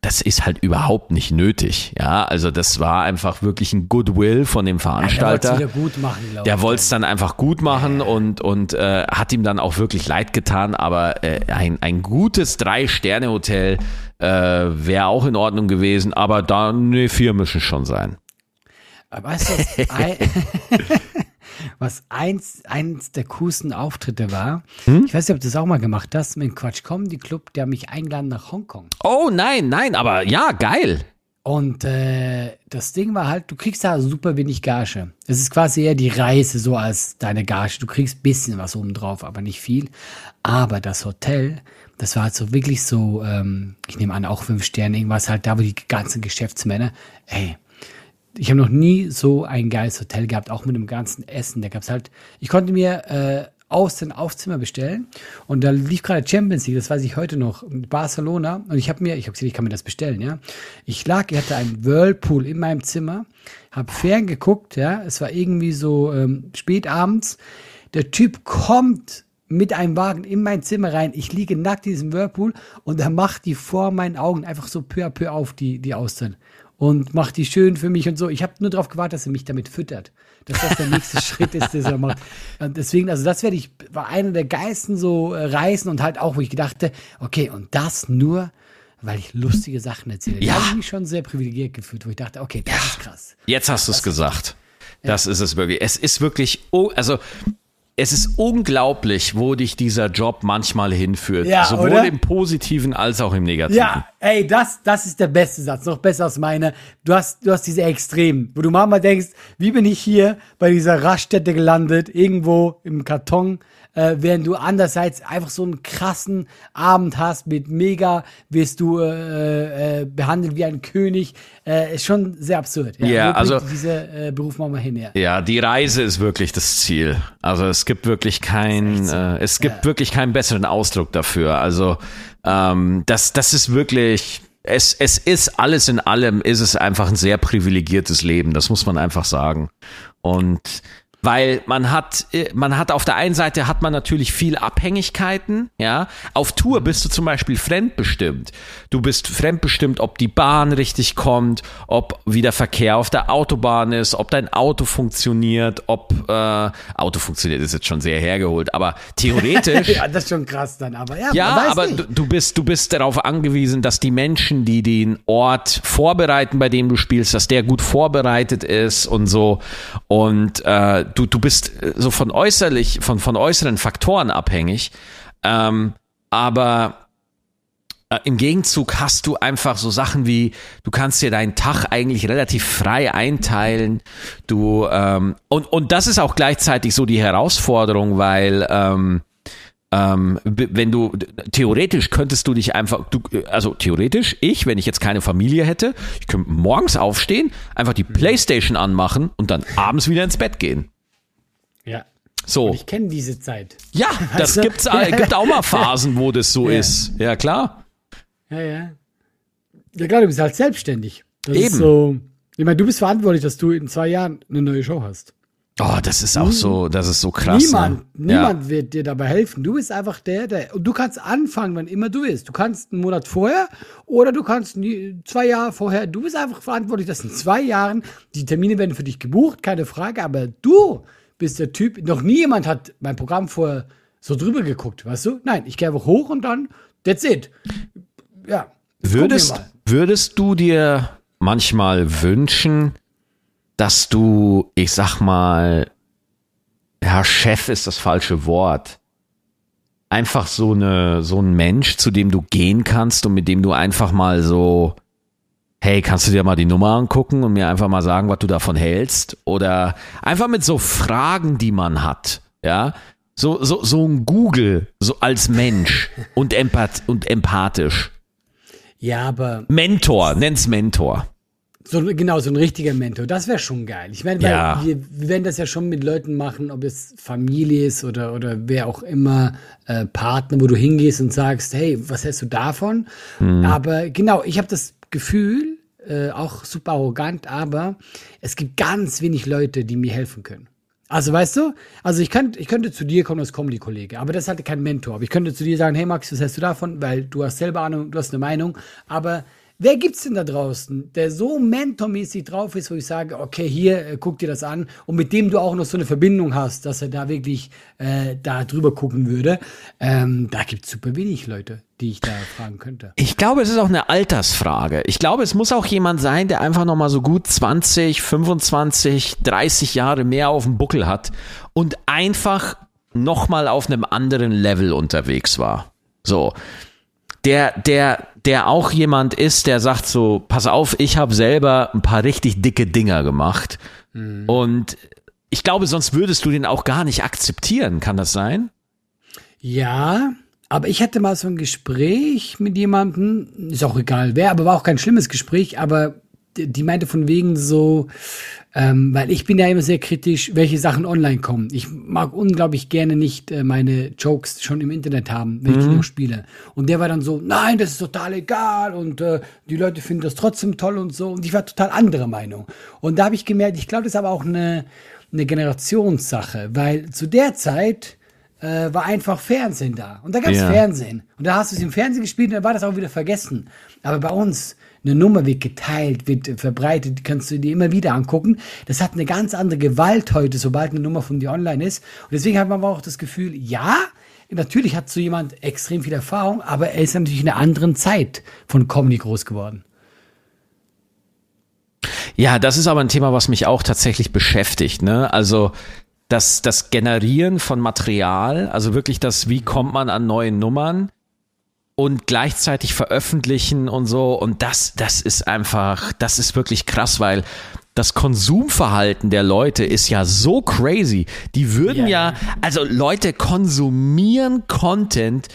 das ist halt überhaupt nicht nötig. Ja, also das war einfach wirklich ein Goodwill von dem Der wollte Veranstalter. es wieder gut machen, glaube Der ich. wollte es dann einfach gut machen und, und äh, hat ihm dann auch wirklich leid getan, aber äh, ein, ein gutes Drei-Sterne-Hotel äh, wäre auch in Ordnung gewesen, aber dann, nee, vier müssen schon sein. Aber weißt du, was, ein, was eins, eins der coolsten Auftritte war. Hm? Ich weiß nicht, ob du das auch mal gemacht hast, mit Quatsch Comedy Club, der mich eingeladen nach Hongkong. Oh nein, nein, aber ja, geil. Und äh, das Ding war halt, du kriegst da super wenig Gage. Es ist quasi eher die Reise so als deine Gage. Du kriegst bisschen was oben drauf, aber nicht viel. Aber das Hotel, das war halt so wirklich so, ähm, ich nehme an, auch fünf Sterne, irgendwas halt da, wo die ganzen Geschäftsmänner, ey, ich habe noch nie so ein geiles Hotel gehabt, auch mit dem ganzen Essen. Da gab's halt, ich konnte mir äh, aus den Aufzimmer bestellen und da lief gerade Champions League, das weiß ich heute noch, Barcelona und ich habe mir, ich habe gesagt, ich kann mir das bestellen, ja. Ich lag, ich hatte einen Whirlpool in meinem Zimmer, habe fern geguckt, ja, es war irgendwie so ähm, spät abends. Der Typ kommt mit einem Wagen in mein Zimmer rein. Ich liege nackt in diesem Whirlpool und er macht die vor meinen Augen einfach so peu à peu auf, die, die Austern und macht die schön für mich und so. Ich habe nur darauf gewartet, dass er mich damit füttert. Dass das der nächste Schritt ist, den er macht. Und deswegen, also das werde ich, war einer der geilsten so äh, Reisen und halt auch, wo ich gedachte, okay, und das nur, weil ich lustige Sachen erzähle. Ja. Da habe ich mich schon sehr privilegiert gefühlt, wo ich dachte, okay, das ja. ist krass. Jetzt hast du es gesagt. Das ja. ist es wirklich. Es ist wirklich, oh, also es ist unglaublich, wo dich dieser Job manchmal hinführt. Ja, sowohl oder? im Positiven als auch im Negativen. Ja, ey, das, das ist der beste Satz. Noch besser als meine. Du hast, du hast diese Extremen, wo du manchmal denkst, wie bin ich hier bei dieser Raststätte gelandet, irgendwo im Karton äh, während du andererseits einfach so einen krassen Abend hast mit mega, wirst du äh, äh, behandelt wie ein König, äh, ist schon sehr absurd. Ja, ja also dieser äh, Beruf mal hin. Ja. ja, die Reise ist wirklich das Ziel. Also es gibt wirklich kein, so. äh, es gibt ja. wirklich keinen besseren Ausdruck dafür. Also ähm, das, das ist wirklich es, es ist alles in allem, ist es einfach ein sehr privilegiertes Leben, das muss man einfach sagen. Und weil man hat, äh, man hat auf der einen Seite hat man natürlich viel Abhängigkeiten, ja. Auf Tour bist du zum Beispiel fremdbestimmt. Du bist fremdbestimmt, ob die Bahn richtig kommt, ob wie der Verkehr auf der Autobahn ist, ob dein Auto funktioniert, ob äh, Auto funktioniert ist jetzt schon sehr hergeholt, aber theoretisch. ja, das ist schon krass dann, aber ja. Ja, aber du, du bist, du bist darauf angewiesen, dass die Menschen, die den Ort vorbereiten, bei dem du spielst, dass der gut vorbereitet ist und so und äh, du, du bist äh, so von äußerlich, von, von äußeren Faktoren abhängig. Ähm, aber äh, im Gegenzug hast du einfach so Sachen wie, du kannst dir deinen Tag eigentlich relativ frei einteilen. Du, ähm, und, und das ist auch gleichzeitig so die Herausforderung, weil ähm, ähm, wenn du theoretisch könntest du dich einfach, du, also theoretisch, ich, wenn ich jetzt keine Familie hätte, ich könnte morgens aufstehen, einfach die Playstation anmachen und dann abends wieder ins Bett gehen. So. Und ich kenne diese Zeit. Ja, das also, gibt's, äh, gibt auch mal Phasen, wo das so ja. ist. Ja, klar. Ja, ja. Ja, klar, du bist halt selbstständig. Das Eben. so, ich meine, du bist verantwortlich, dass du in zwei Jahren eine neue Show hast. Oh, das ist auch so, das ist so krass. Niemand, ne? niemand ja. wird dir dabei helfen. Du bist einfach der, der, und du kannst anfangen, wann immer du willst. Du kannst einen Monat vorher oder du kannst zwei Jahre vorher. Du bist einfach verantwortlich, dass in zwei Jahren die Termine werden für dich gebucht, keine Frage, aber du bist der Typ, noch nie jemand hat mein Programm vorher so drüber geguckt, weißt du? Nein, ich gehe einfach hoch und dann, that's it. Ja. Würdest, würdest du dir manchmal wünschen, dass du, ich sag mal, ja, Chef ist das falsche Wort. Einfach so eine, so ein Mensch, zu dem du gehen kannst und mit dem du einfach mal so, hey, kannst du dir mal die Nummer angucken und mir einfach mal sagen, was du davon hältst? Oder einfach mit so Fragen, die man hat, ja. So, so, so ein Google, so als Mensch und, empath und empathisch. Ja, aber. Mentor, nenn's Mentor. So, genau, so ein richtiger Mentor. Das wäre schon geil. Ich meine, ja. wir, wir werden das ja schon mit Leuten machen, ob es Familie ist oder, oder wer auch immer, äh, Partner, wo du hingehst und sagst, hey, was hältst du davon? Hm. Aber genau, ich habe das Gefühl, äh, auch super arrogant, aber es gibt ganz wenig Leute, die mir helfen können. Also weißt du, also ich könnte, ich könnte zu dir kommen als Comedy-Kollege, aber das halt kein Mentor. Aber ich könnte zu dir sagen, hey Max, was hältst du davon? Weil du hast selber Ahnung, du hast eine Meinung, aber wer gibt's denn da draußen, der so mentormäßig drauf ist, wo ich sage, okay, hier, äh, guck dir das an und mit dem du auch noch so eine Verbindung hast, dass er da wirklich äh, da drüber gucken würde. Ähm, da gibt's super wenig Leute, die ich da fragen könnte. Ich glaube, es ist auch eine Altersfrage. Ich glaube, es muss auch jemand sein, der einfach noch mal so gut 20, 25, 30 Jahre mehr auf dem Buckel hat und einfach noch mal auf einem anderen Level unterwegs war. So, der, der, der auch jemand ist, der sagt so, pass auf, ich habe selber ein paar richtig dicke Dinger gemacht. Mhm. Und ich glaube, sonst würdest du den auch gar nicht akzeptieren. Kann das sein? Ja, aber ich hatte mal so ein Gespräch mit jemandem, ist auch egal wer, aber war auch kein schlimmes Gespräch, aber die meinte von wegen so, ähm, weil ich bin ja immer sehr kritisch, welche Sachen online kommen. Ich mag unglaublich gerne nicht äh, meine Jokes schon im Internet haben, wenn mhm. ich noch spiele. Und der war dann so, nein, das ist total egal und äh, die Leute finden das trotzdem toll und so. Und ich war total anderer Meinung. Und da habe ich gemerkt, ich glaube, das ist aber auch eine, eine Generationssache, weil zu der Zeit äh, war einfach Fernsehen da. Und da gab es ja. Fernsehen. Und da hast du es im Fernsehen gespielt und dann war das auch wieder vergessen. Aber bei uns, eine Nummer wird geteilt, wird verbreitet, kannst du dir immer wieder angucken. Das hat eine ganz andere Gewalt heute, sobald eine Nummer von dir online ist. Und deswegen hat man aber auch das Gefühl, ja, natürlich hat so jemand extrem viel Erfahrung, aber er ist natürlich in einer anderen Zeit von Comedy groß geworden. Ja, das ist aber ein Thema, was mich auch tatsächlich beschäftigt. Ne? Also das, das Generieren von Material, also wirklich das, wie kommt man an neue Nummern, und gleichzeitig veröffentlichen und so. Und das, das ist einfach, das ist wirklich krass, weil das Konsumverhalten der Leute ist ja so crazy. Die würden ja, ja also Leute konsumieren Content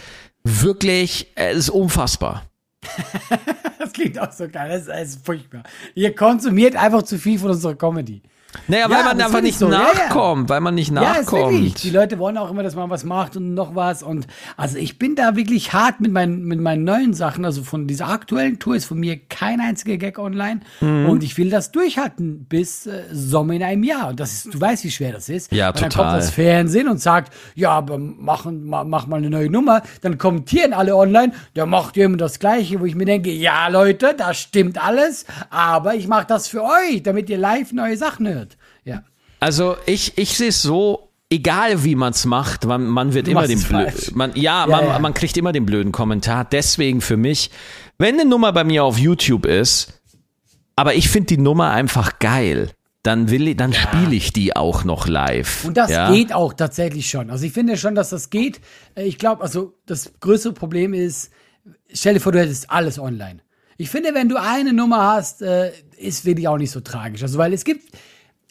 wirklich, es ist unfassbar. das klingt auch so geil, das ist, das ist furchtbar. Ihr konsumiert einfach zu viel von unserer Comedy. Naja, ja, weil man einfach nicht so. nachkommt, ja, ja. weil man nicht nachkommt. Ja, Die Leute wollen auch immer, dass man was macht und noch was. Und also ich bin da wirklich hart mit meinen, mit meinen neuen Sachen. Also von dieser aktuellen Tour ist von mir kein einziger Gag online. Mhm. Und ich will das durchhalten bis äh, Sommer in einem Jahr. Und das ist, du weißt, wie schwer das ist. Ja, und total. Dann kommt das Fernsehen und sagt, ja, aber mach, mach, mach mal eine neue Nummer. Dann kommentieren alle online, der macht immer das Gleiche, wo ich mir denke, ja Leute, das stimmt alles, aber ich mache das für euch, damit ihr live neue Sachen hört. Also ich, ich sehe es so, egal wie man es macht, man, man wird du immer den blöden, man, ja, ja, man, ja, man kriegt immer den blöden Kommentar. Deswegen für mich, wenn eine Nummer bei mir auf YouTube ist, aber ich finde die Nummer einfach geil, dann will ich, dann ja. spiele ich die auch noch live. Und das ja? geht auch tatsächlich schon. Also ich finde schon, dass das geht. Äh, ich glaube, also das größere Problem ist, stell dir vor, du hättest alles online. Ich finde, wenn du eine Nummer hast, äh, ist wirklich auch nicht so tragisch. Also weil es gibt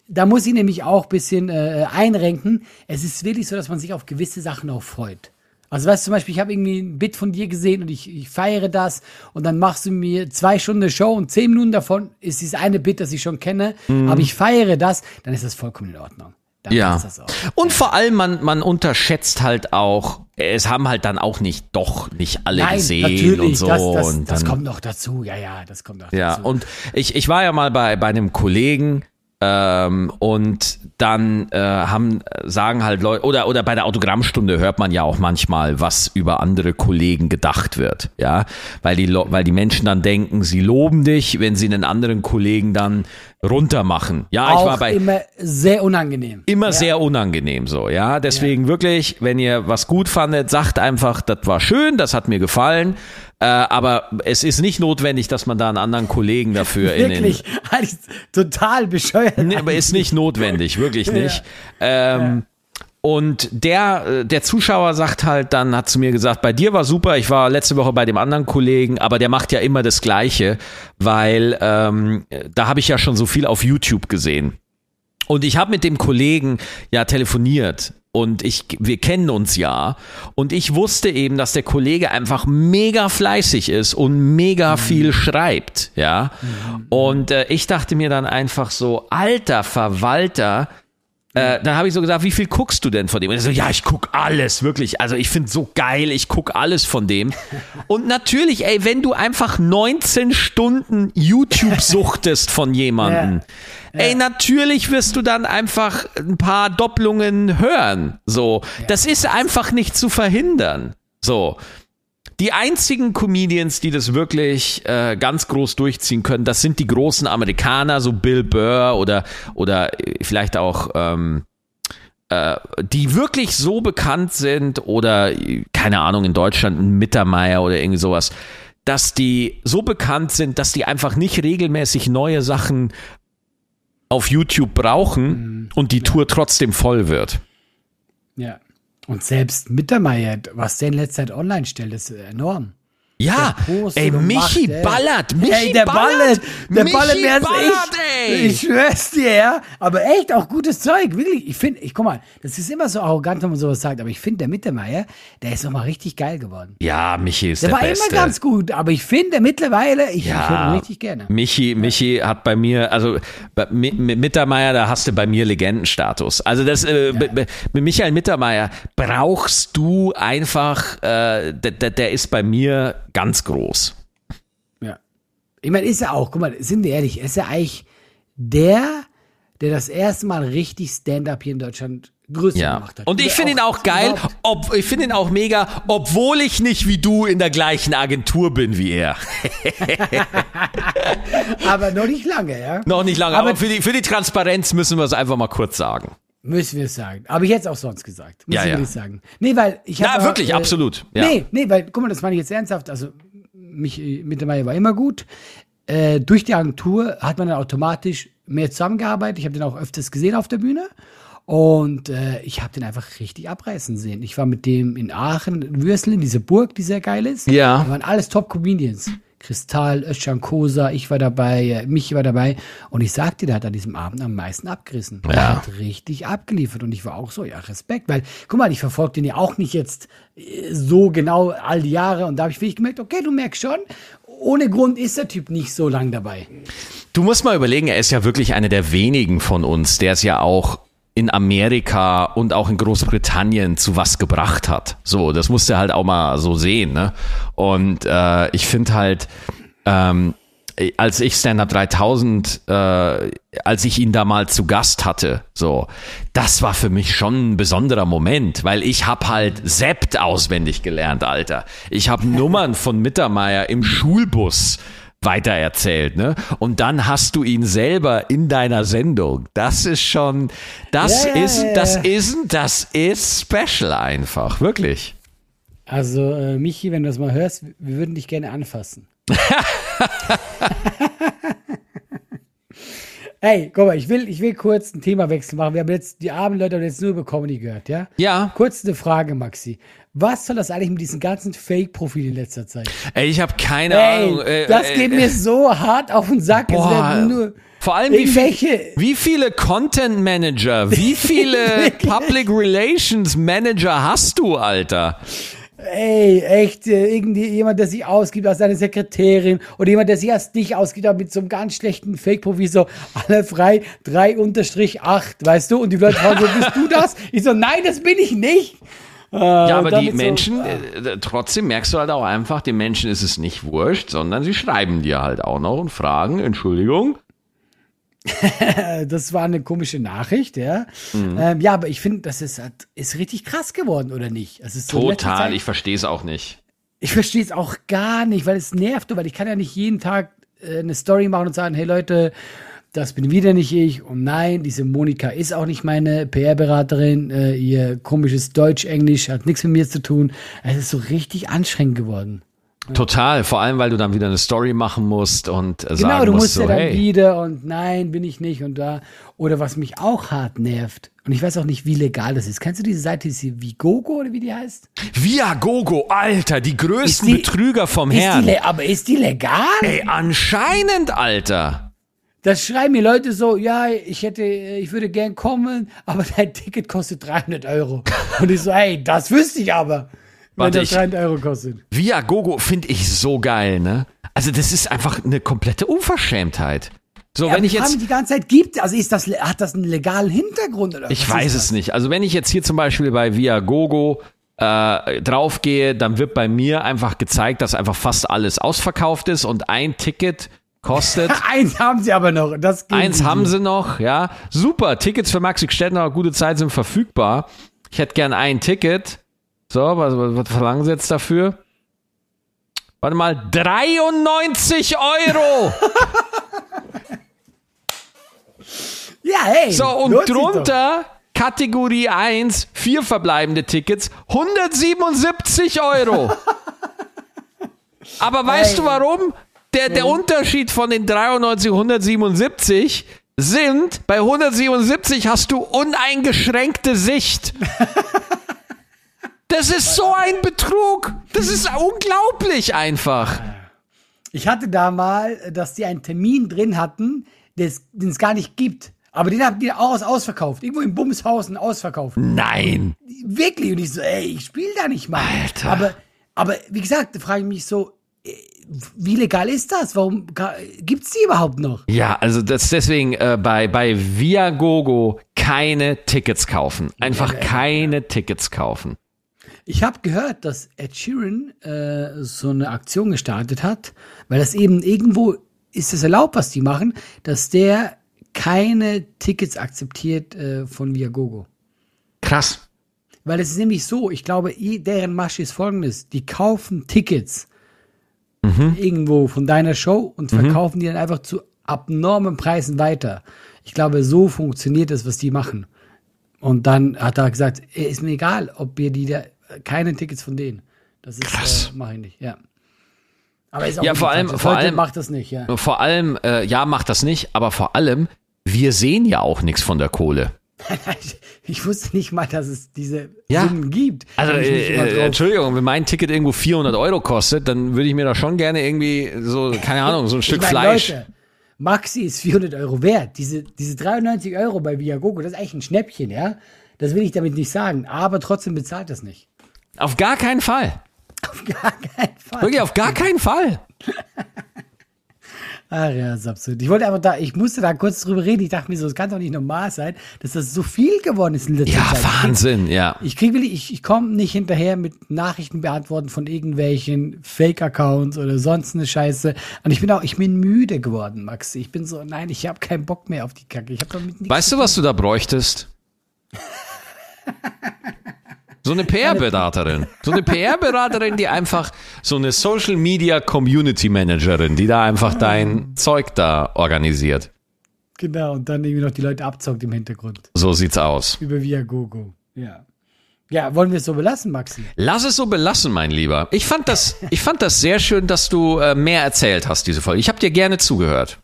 da muss ich nämlich auch ein bisschen äh, einrenken. Es ist wirklich so, dass man sich auf gewisse Sachen auch freut. Also weißt du zum Beispiel, ich habe irgendwie ein Bit von dir gesehen und ich, ich feiere das und dann machst du mir zwei Stunden Show und zehn Minuten davon ist dieses eine Bit, das ich schon kenne, mhm. aber ich feiere das, dann ist das vollkommen in Ordnung. Dann ja. Und vor allem, man, man unterschätzt halt auch, es haben halt dann auch nicht, doch nicht alle Nein, gesehen und so. Das, das, und das kommt noch dazu, ja, ja, das kommt noch ja, dazu. Ja, und ich, ich war ja mal bei, bei einem Kollegen, ähm, und dann äh, haben sagen halt Leute oder oder bei der Autogrammstunde hört man ja auch manchmal, was über andere Kollegen gedacht wird, ja, weil die weil die Menschen dann denken, sie loben dich, wenn sie einen anderen Kollegen dann runtermachen. Ja, auch ich war bei immer sehr unangenehm. Immer ja. sehr unangenehm so, ja. Deswegen ja. wirklich, wenn ihr was gut fandet, sagt einfach, das war schön, das hat mir gefallen. Äh, aber es ist nicht notwendig, dass man da einen anderen Kollegen dafür wirklich? in den. total bescheuert. Nee, aber ist nicht notwendig, wirklich nicht. Ja. Ähm, und der, äh, der Zuschauer sagt halt dann, hat zu mir gesagt, bei dir war super, ich war letzte Woche bei dem anderen Kollegen, aber der macht ja immer das Gleiche, weil ähm, da habe ich ja schon so viel auf YouTube gesehen. Und ich habe mit dem Kollegen ja telefoniert und ich, wir kennen uns ja. Und ich wusste eben, dass der Kollege einfach mega fleißig ist und mega mhm. viel schreibt, ja. Mhm. Und äh, ich dachte mir dann einfach so, alter Verwalter, äh, dann habe ich so gesagt, wie viel guckst du denn von dem? Und er so, ja, ich guck alles, wirklich. Also ich finde so geil, ich guck alles von dem. Und natürlich, ey, wenn du einfach 19 Stunden YouTube suchtest von jemandem, ja. ey, natürlich wirst du dann einfach ein paar Doppelungen hören. So, ja. das ist einfach nicht zu verhindern. So. Die einzigen Comedians, die das wirklich äh, ganz groß durchziehen können, das sind die großen Amerikaner, so Bill Burr oder, oder äh, vielleicht auch ähm, äh, die wirklich so bekannt sind oder keine Ahnung in Deutschland ein Mittermeier oder irgendwie sowas, dass die so bekannt sind, dass die einfach nicht regelmäßig neue Sachen auf YouTube brauchen Mhm. und die Tour trotzdem voll wird. Ja. Und selbst Mittermeier, was der in letzter Zeit online stellt, ist enorm. Ja, ey, Michi macht, ey. ballert, Michi ey, der ballert, der Michi ballert mehr als ich. ey. Ich schwör's dir, ja. Aber echt auch gutes Zeug, wirklich. Ich finde, ich guck mal, das ist immer so arrogant, wenn man sowas sagt, aber ich finde, der Mittermeier, der ist nochmal richtig geil geworden. Ja, Michi ist Der, der, war Beste. immer ganz gut, aber ich finde mittlerweile, ich, ich höre ihn richtig gerne. Michi, Michi hat bei mir, also mit, mit Mittermeier, da hast du bei mir Legendenstatus. Also das äh, mit, mit Michael Mittermeier brauchst du einfach, äh, der, der ist bei mir ganz groß. Ja. Ich meine, ist er auch, guck mal, sind wir ehrlich, ist er eigentlich der, der das erste Mal richtig Stand-up hier in Deutschland größer Ja. gemacht hat. Und ich finde ihn auch geil, überhaupt. ob, ich finde ihn auch mega, obwohl ich nicht wie du in der gleichen Agentur bin wie er. Aber noch nicht lange, ja. Noch nicht lange, aber, Aber- für, die, für die Transparenz müssen wir es einfach mal kurz sagen. Müssen wir es sagen. Aber ich hätte es auch sonst gesagt. Muss Ja, ich ja. sagen. Nee, weil ich Ja, habe. wirklich, absolut. Ja. Nee, nee, weil, guck mal, das meine ich jetzt ernsthaft. Also, mich, Mittermeier war immer gut. Äh, durch die Agentur hat man dann automatisch mehr zusammengearbeitet. Ich habe den auch öfters gesehen auf der Bühne. Und äh, ich habe den einfach richtig abreißen sehen. Ich war mit dem in Aachen, Würsel, in diese Burg, die sehr geil ist. Ja. Da waren alles Top-Comedians. Kristall, Özcan Kosa, ich war dabei, äh, Michi war dabei. Und ich sagte, der hat an diesem Abend am meisten abgerissen. Der Ja. hat richtig abgeliefert. Und ich war auch so, ja, Respekt. Weil, guck mal, ich verfolge den ja auch nicht jetzt äh, so genau all die Jahre. Und da habe ich wirklich gemerkt, okay, du merkst schon, ohne Grund ist der Typ nicht so lang dabei. Du musst mal überlegen, er ist ja wirklich einer der wenigen von uns, der es ja auch in Amerika und auch in Großbritannien zu was gebracht hat. So, das musst du halt auch mal so sehen. Ne? Und äh, ich finde halt, ähm, als ich Stand Up 3000, äh, als ich ihn da mal zu Gast hatte, so, das war für mich schon ein besonderer Moment, weil ich hab halt Sept auswendig gelernt, Alter. Ich habe Nummern von Mittermeier im Schulbus weitererzählt, ne? Und dann hast du ihn selber in deiner Sendung. Das ist schon, das Ja, ist, ja, das ist, das ist special einfach, wirklich. Also, äh, Michi, wenn du das mal hörst, wir würden dich gerne anfassen. Ey, guck mal, ich will, ich will kurz einen Themawechsel machen. Wir haben jetzt, die armen Leute haben jetzt nur über Comedy gehört, ja? Ja. Kurz eine Frage, Maxi. Was soll das eigentlich mit diesen ganzen Fake-Profilen in letzter Zeit? Ey, ich habe keine Ey, Ahnung. äh, das äh, geht mir so hart auf den Sack. Boah, nur vor allem wie, viel, wie viele Content Manager, wie viele Public Relations Manager hast du, Alter? Ey, echt, äh, irgendwie jemand, der sich ausgibt als deine Sekretärin oder jemand, der sich als dich ausgibt, aber mit so einem ganz schlechten Fake-Profil, so alle frei, 3 unterstrich 8, weißt du? Und die Leute fragen so, bist du das? Ich so, nein, das bin ich nicht. Äh, Ja, aber die Menschen, So, äh, trotzdem merkst du halt auch einfach, den Menschen ist es nicht wurscht, sondern sie schreiben dir halt auch noch und fragen, Entschuldigung. das war eine komische Nachricht, ja. Mhm. Ähm, ja, aber ich finde, das ist, ist richtig krass geworden, oder nicht? Es ist so Total, ich verstehe es auch nicht. Ich verstehe es auch gar nicht, weil es nervt, weil ich kann ja nicht jeden Tag äh, eine Story machen und sagen, hey Leute, das bin wieder nicht ich. Und nein, diese Monika ist auch nicht meine PR-Beraterin. Äh, ihr komisches Deutsch-Englisch hat nichts mit mir zu tun. Es ist so richtig anstrengend geworden. Total, vor allem, weil du dann wieder eine Story machen musst und äh, Genau, sagen du musst musst so, ja dann hey. wieder und nein, bin ich nicht und da. Oder was mich auch hart nervt, und ich weiß auch nicht, wie legal das ist. Kennst du diese Seite, die Vigogo oder wie die heißt? Viagogo, Alter, die größten Ist die- Betrüger vom Ist die Herrn. le- aber ist die legal? Ey, anscheinend, Alter. Das schreiben mir Leute so, ja, ich hätte, ich würde gern kommen, aber dein Ticket kostet 300 Euro. Und ich so, ey, das wüsste ich aber, wenn Warte, das ich- 300 Euro kostet. Viagogo finde ich so geil, ne? Also das ist einfach eine komplette Unverschämtheit. So, Ja, wenn ich jetzt, mich die ganze Zeit, gibt, also ist das, hat das einen legalen Hintergrund oder ich was weiß es das? nicht. Also wenn ich jetzt hier zum Beispiel bei Viagogo äh, draufgehe, dann wird bei mir einfach gezeigt, dass einfach fast alles ausverkauft ist und ein Ticket kostet. Eins haben sie aber noch, das Eins haben sie noch, ja. Super, Tickets für Maxi Stettner, gute Zeit sind verfügbar. Ich hätte gern ein Ticket. So, was, was, verlangen sie jetzt dafür? Warte mal, 93 Euro. Ja, hey. So, und drunter Kategorie 1, vier verbleibende Tickets, 177 Euro. Aber weißt Hey. du warum? Der, der Unterschied von den 93 und 177 sind, bei 177 hast du uneingeschränkte Sicht. Das ist so ein Betrug. Das ist unglaublich einfach. Ich hatte da mal, dass die einen Termin drin hatten, den es gar nicht gibt. Aber den haben die aus, ausverkauft. Irgendwo in Bumshausen ausverkauft. Nein. Wirklich. Und ich so, ey, ich spiele da nicht mal. Alter. Aber, aber wie gesagt, da frage ich mich so, äh, wie legal ist das? Warum gibt es die überhaupt noch? Ja, also das deswegen äh, bei bei Viagogo keine Tickets kaufen. Einfach keine Tickets kaufen. Ich habe gehört, dass Ed Sheeran äh, so eine Aktion gestartet hat, weil das eben irgendwo ist es erlaubt, was die machen, dass der keine Tickets akzeptiert äh, von Viagogo. Krass. Weil es ist nämlich so, ich glaube, deren Masche ist folgendes: Die kaufen Tickets irgendwo von deiner Show und verkaufen die dann einfach zu abnormen Preisen weiter. Ich glaube, so funktioniert das, was die machen. Und dann hat er gesagt, ist mir egal, ob ihr die da, keine Tickets von denen. Das ist, Krass. äh, mache ich nicht, ja. Aber ist auch Ja, nicht vor allem- vor allem- macht das nicht, ja. Vor allem, äh, ja, macht das nicht, aber vor allem, wir sehen ja auch nichts von der Kohle. Ich wusste nicht mal, dass es diese Ja. Summen gibt. Also, äh, äh, Entschuldigung, wenn mein Ticket irgendwo 400 Euro kostet, dann würde ich mir da schon gerne irgendwie so, keine Ahnung, so ein Stück ich mein, Fleisch. Leute, Maxi ist 400 Euro wert. Diese, diese 93 Euro bei Viagogo, das ist eigentlich ein Schnäppchen, ja. Das will ich damit nicht sagen, aber trotzdem bezahlt das nicht. Auf gar keinen Fall. Auf gar keinen Fall. Wirklich, auf gar keinen Fall. Ach ja, das ist absurd. Ich wollte aber da, ich musste da kurz drüber reden. Ich dachte mir so, es kann doch nicht normal sein, dass das so viel geworden ist in letzter Ja, Zeit. Wahnsinn, ja. Ich krieg wirklich, ich, ich komme nicht hinterher mit Nachrichten beantworten von irgendwelchen Fake-Accounts oder sonst eine Scheiße. Und ich bin auch, ich bin müde geworden, Max. Ich bin so, nein, ich habe keinen Bock mehr auf die Kacke. Ich habe damit nichts. Weißt du, was du da bräuchtest? So eine PR-Beraterin. So eine PR-Beraterin, die einfach so eine Social Media Community Managerin, die da einfach dein Zeug da organisiert. Genau, und dann irgendwie noch die Leute abzockt im Hintergrund. So sieht's aus. Über Viagogo. Ja. Ja, wollen wir es so belassen, Maxi? Lass es so belassen, mein Lieber. Ich fand das, ich fand das sehr schön, dass du äh, mehr erzählt hast, diese Folge. Ich habe dir gerne zugehört.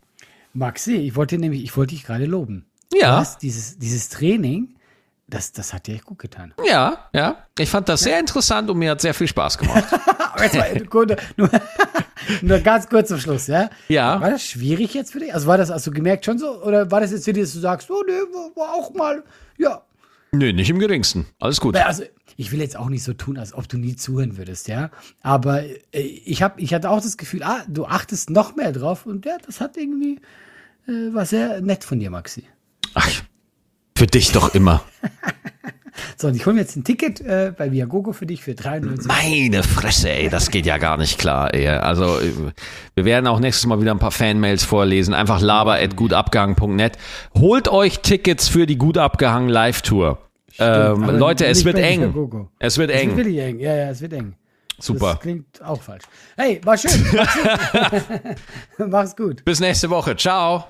Maxi, ich wollte nämlich, ich wollte dich gerade loben. Ja. Was? Dieses, dieses Training, das, das hat dir echt gut getan. Ja, ja. Ich fand das sehr interessant und mir hat sehr viel Spaß gemacht. Jetzt mal, gut, nur, nur ganz kurz zum Schluss, ja? Ja. War das schwierig jetzt für dich? Also war das, hast du gemerkt schon so? Oder war das jetzt für dich, dass du sagst, oh nee, war auch mal, ja. Nö, nicht im geringsten. Alles gut. Also, ich will jetzt auch nicht so tun, als ob du nie zuhören würdest, ja. Aber äh, ich, hab, ich hatte auch das Gefühl, ah, du achtest noch mehr drauf und ja, das hat irgendwie, äh, war sehr nett von dir, Maxi. Ach, für dich doch immer. So, und ich hole mir jetzt ein Ticket äh, bei Viagogo für dich für 93. Meine Fresse, ey, das geht ja gar nicht klar, ey. Also, äh, wir werden auch nächstes Mal wieder ein paar Fanmails vorlesen. Einfach laber.gutabgehangen.net. Holt euch Tickets für die gut abgehangen Live-Tour. Ähm, Leute, es wird eng. Viagogo. Es wird Es wird eng. eng. Ja, ja, es wird eng. Super. Das klingt auch falsch. Hey, war schön. Mach's gut. Bis nächste Woche. Ciao.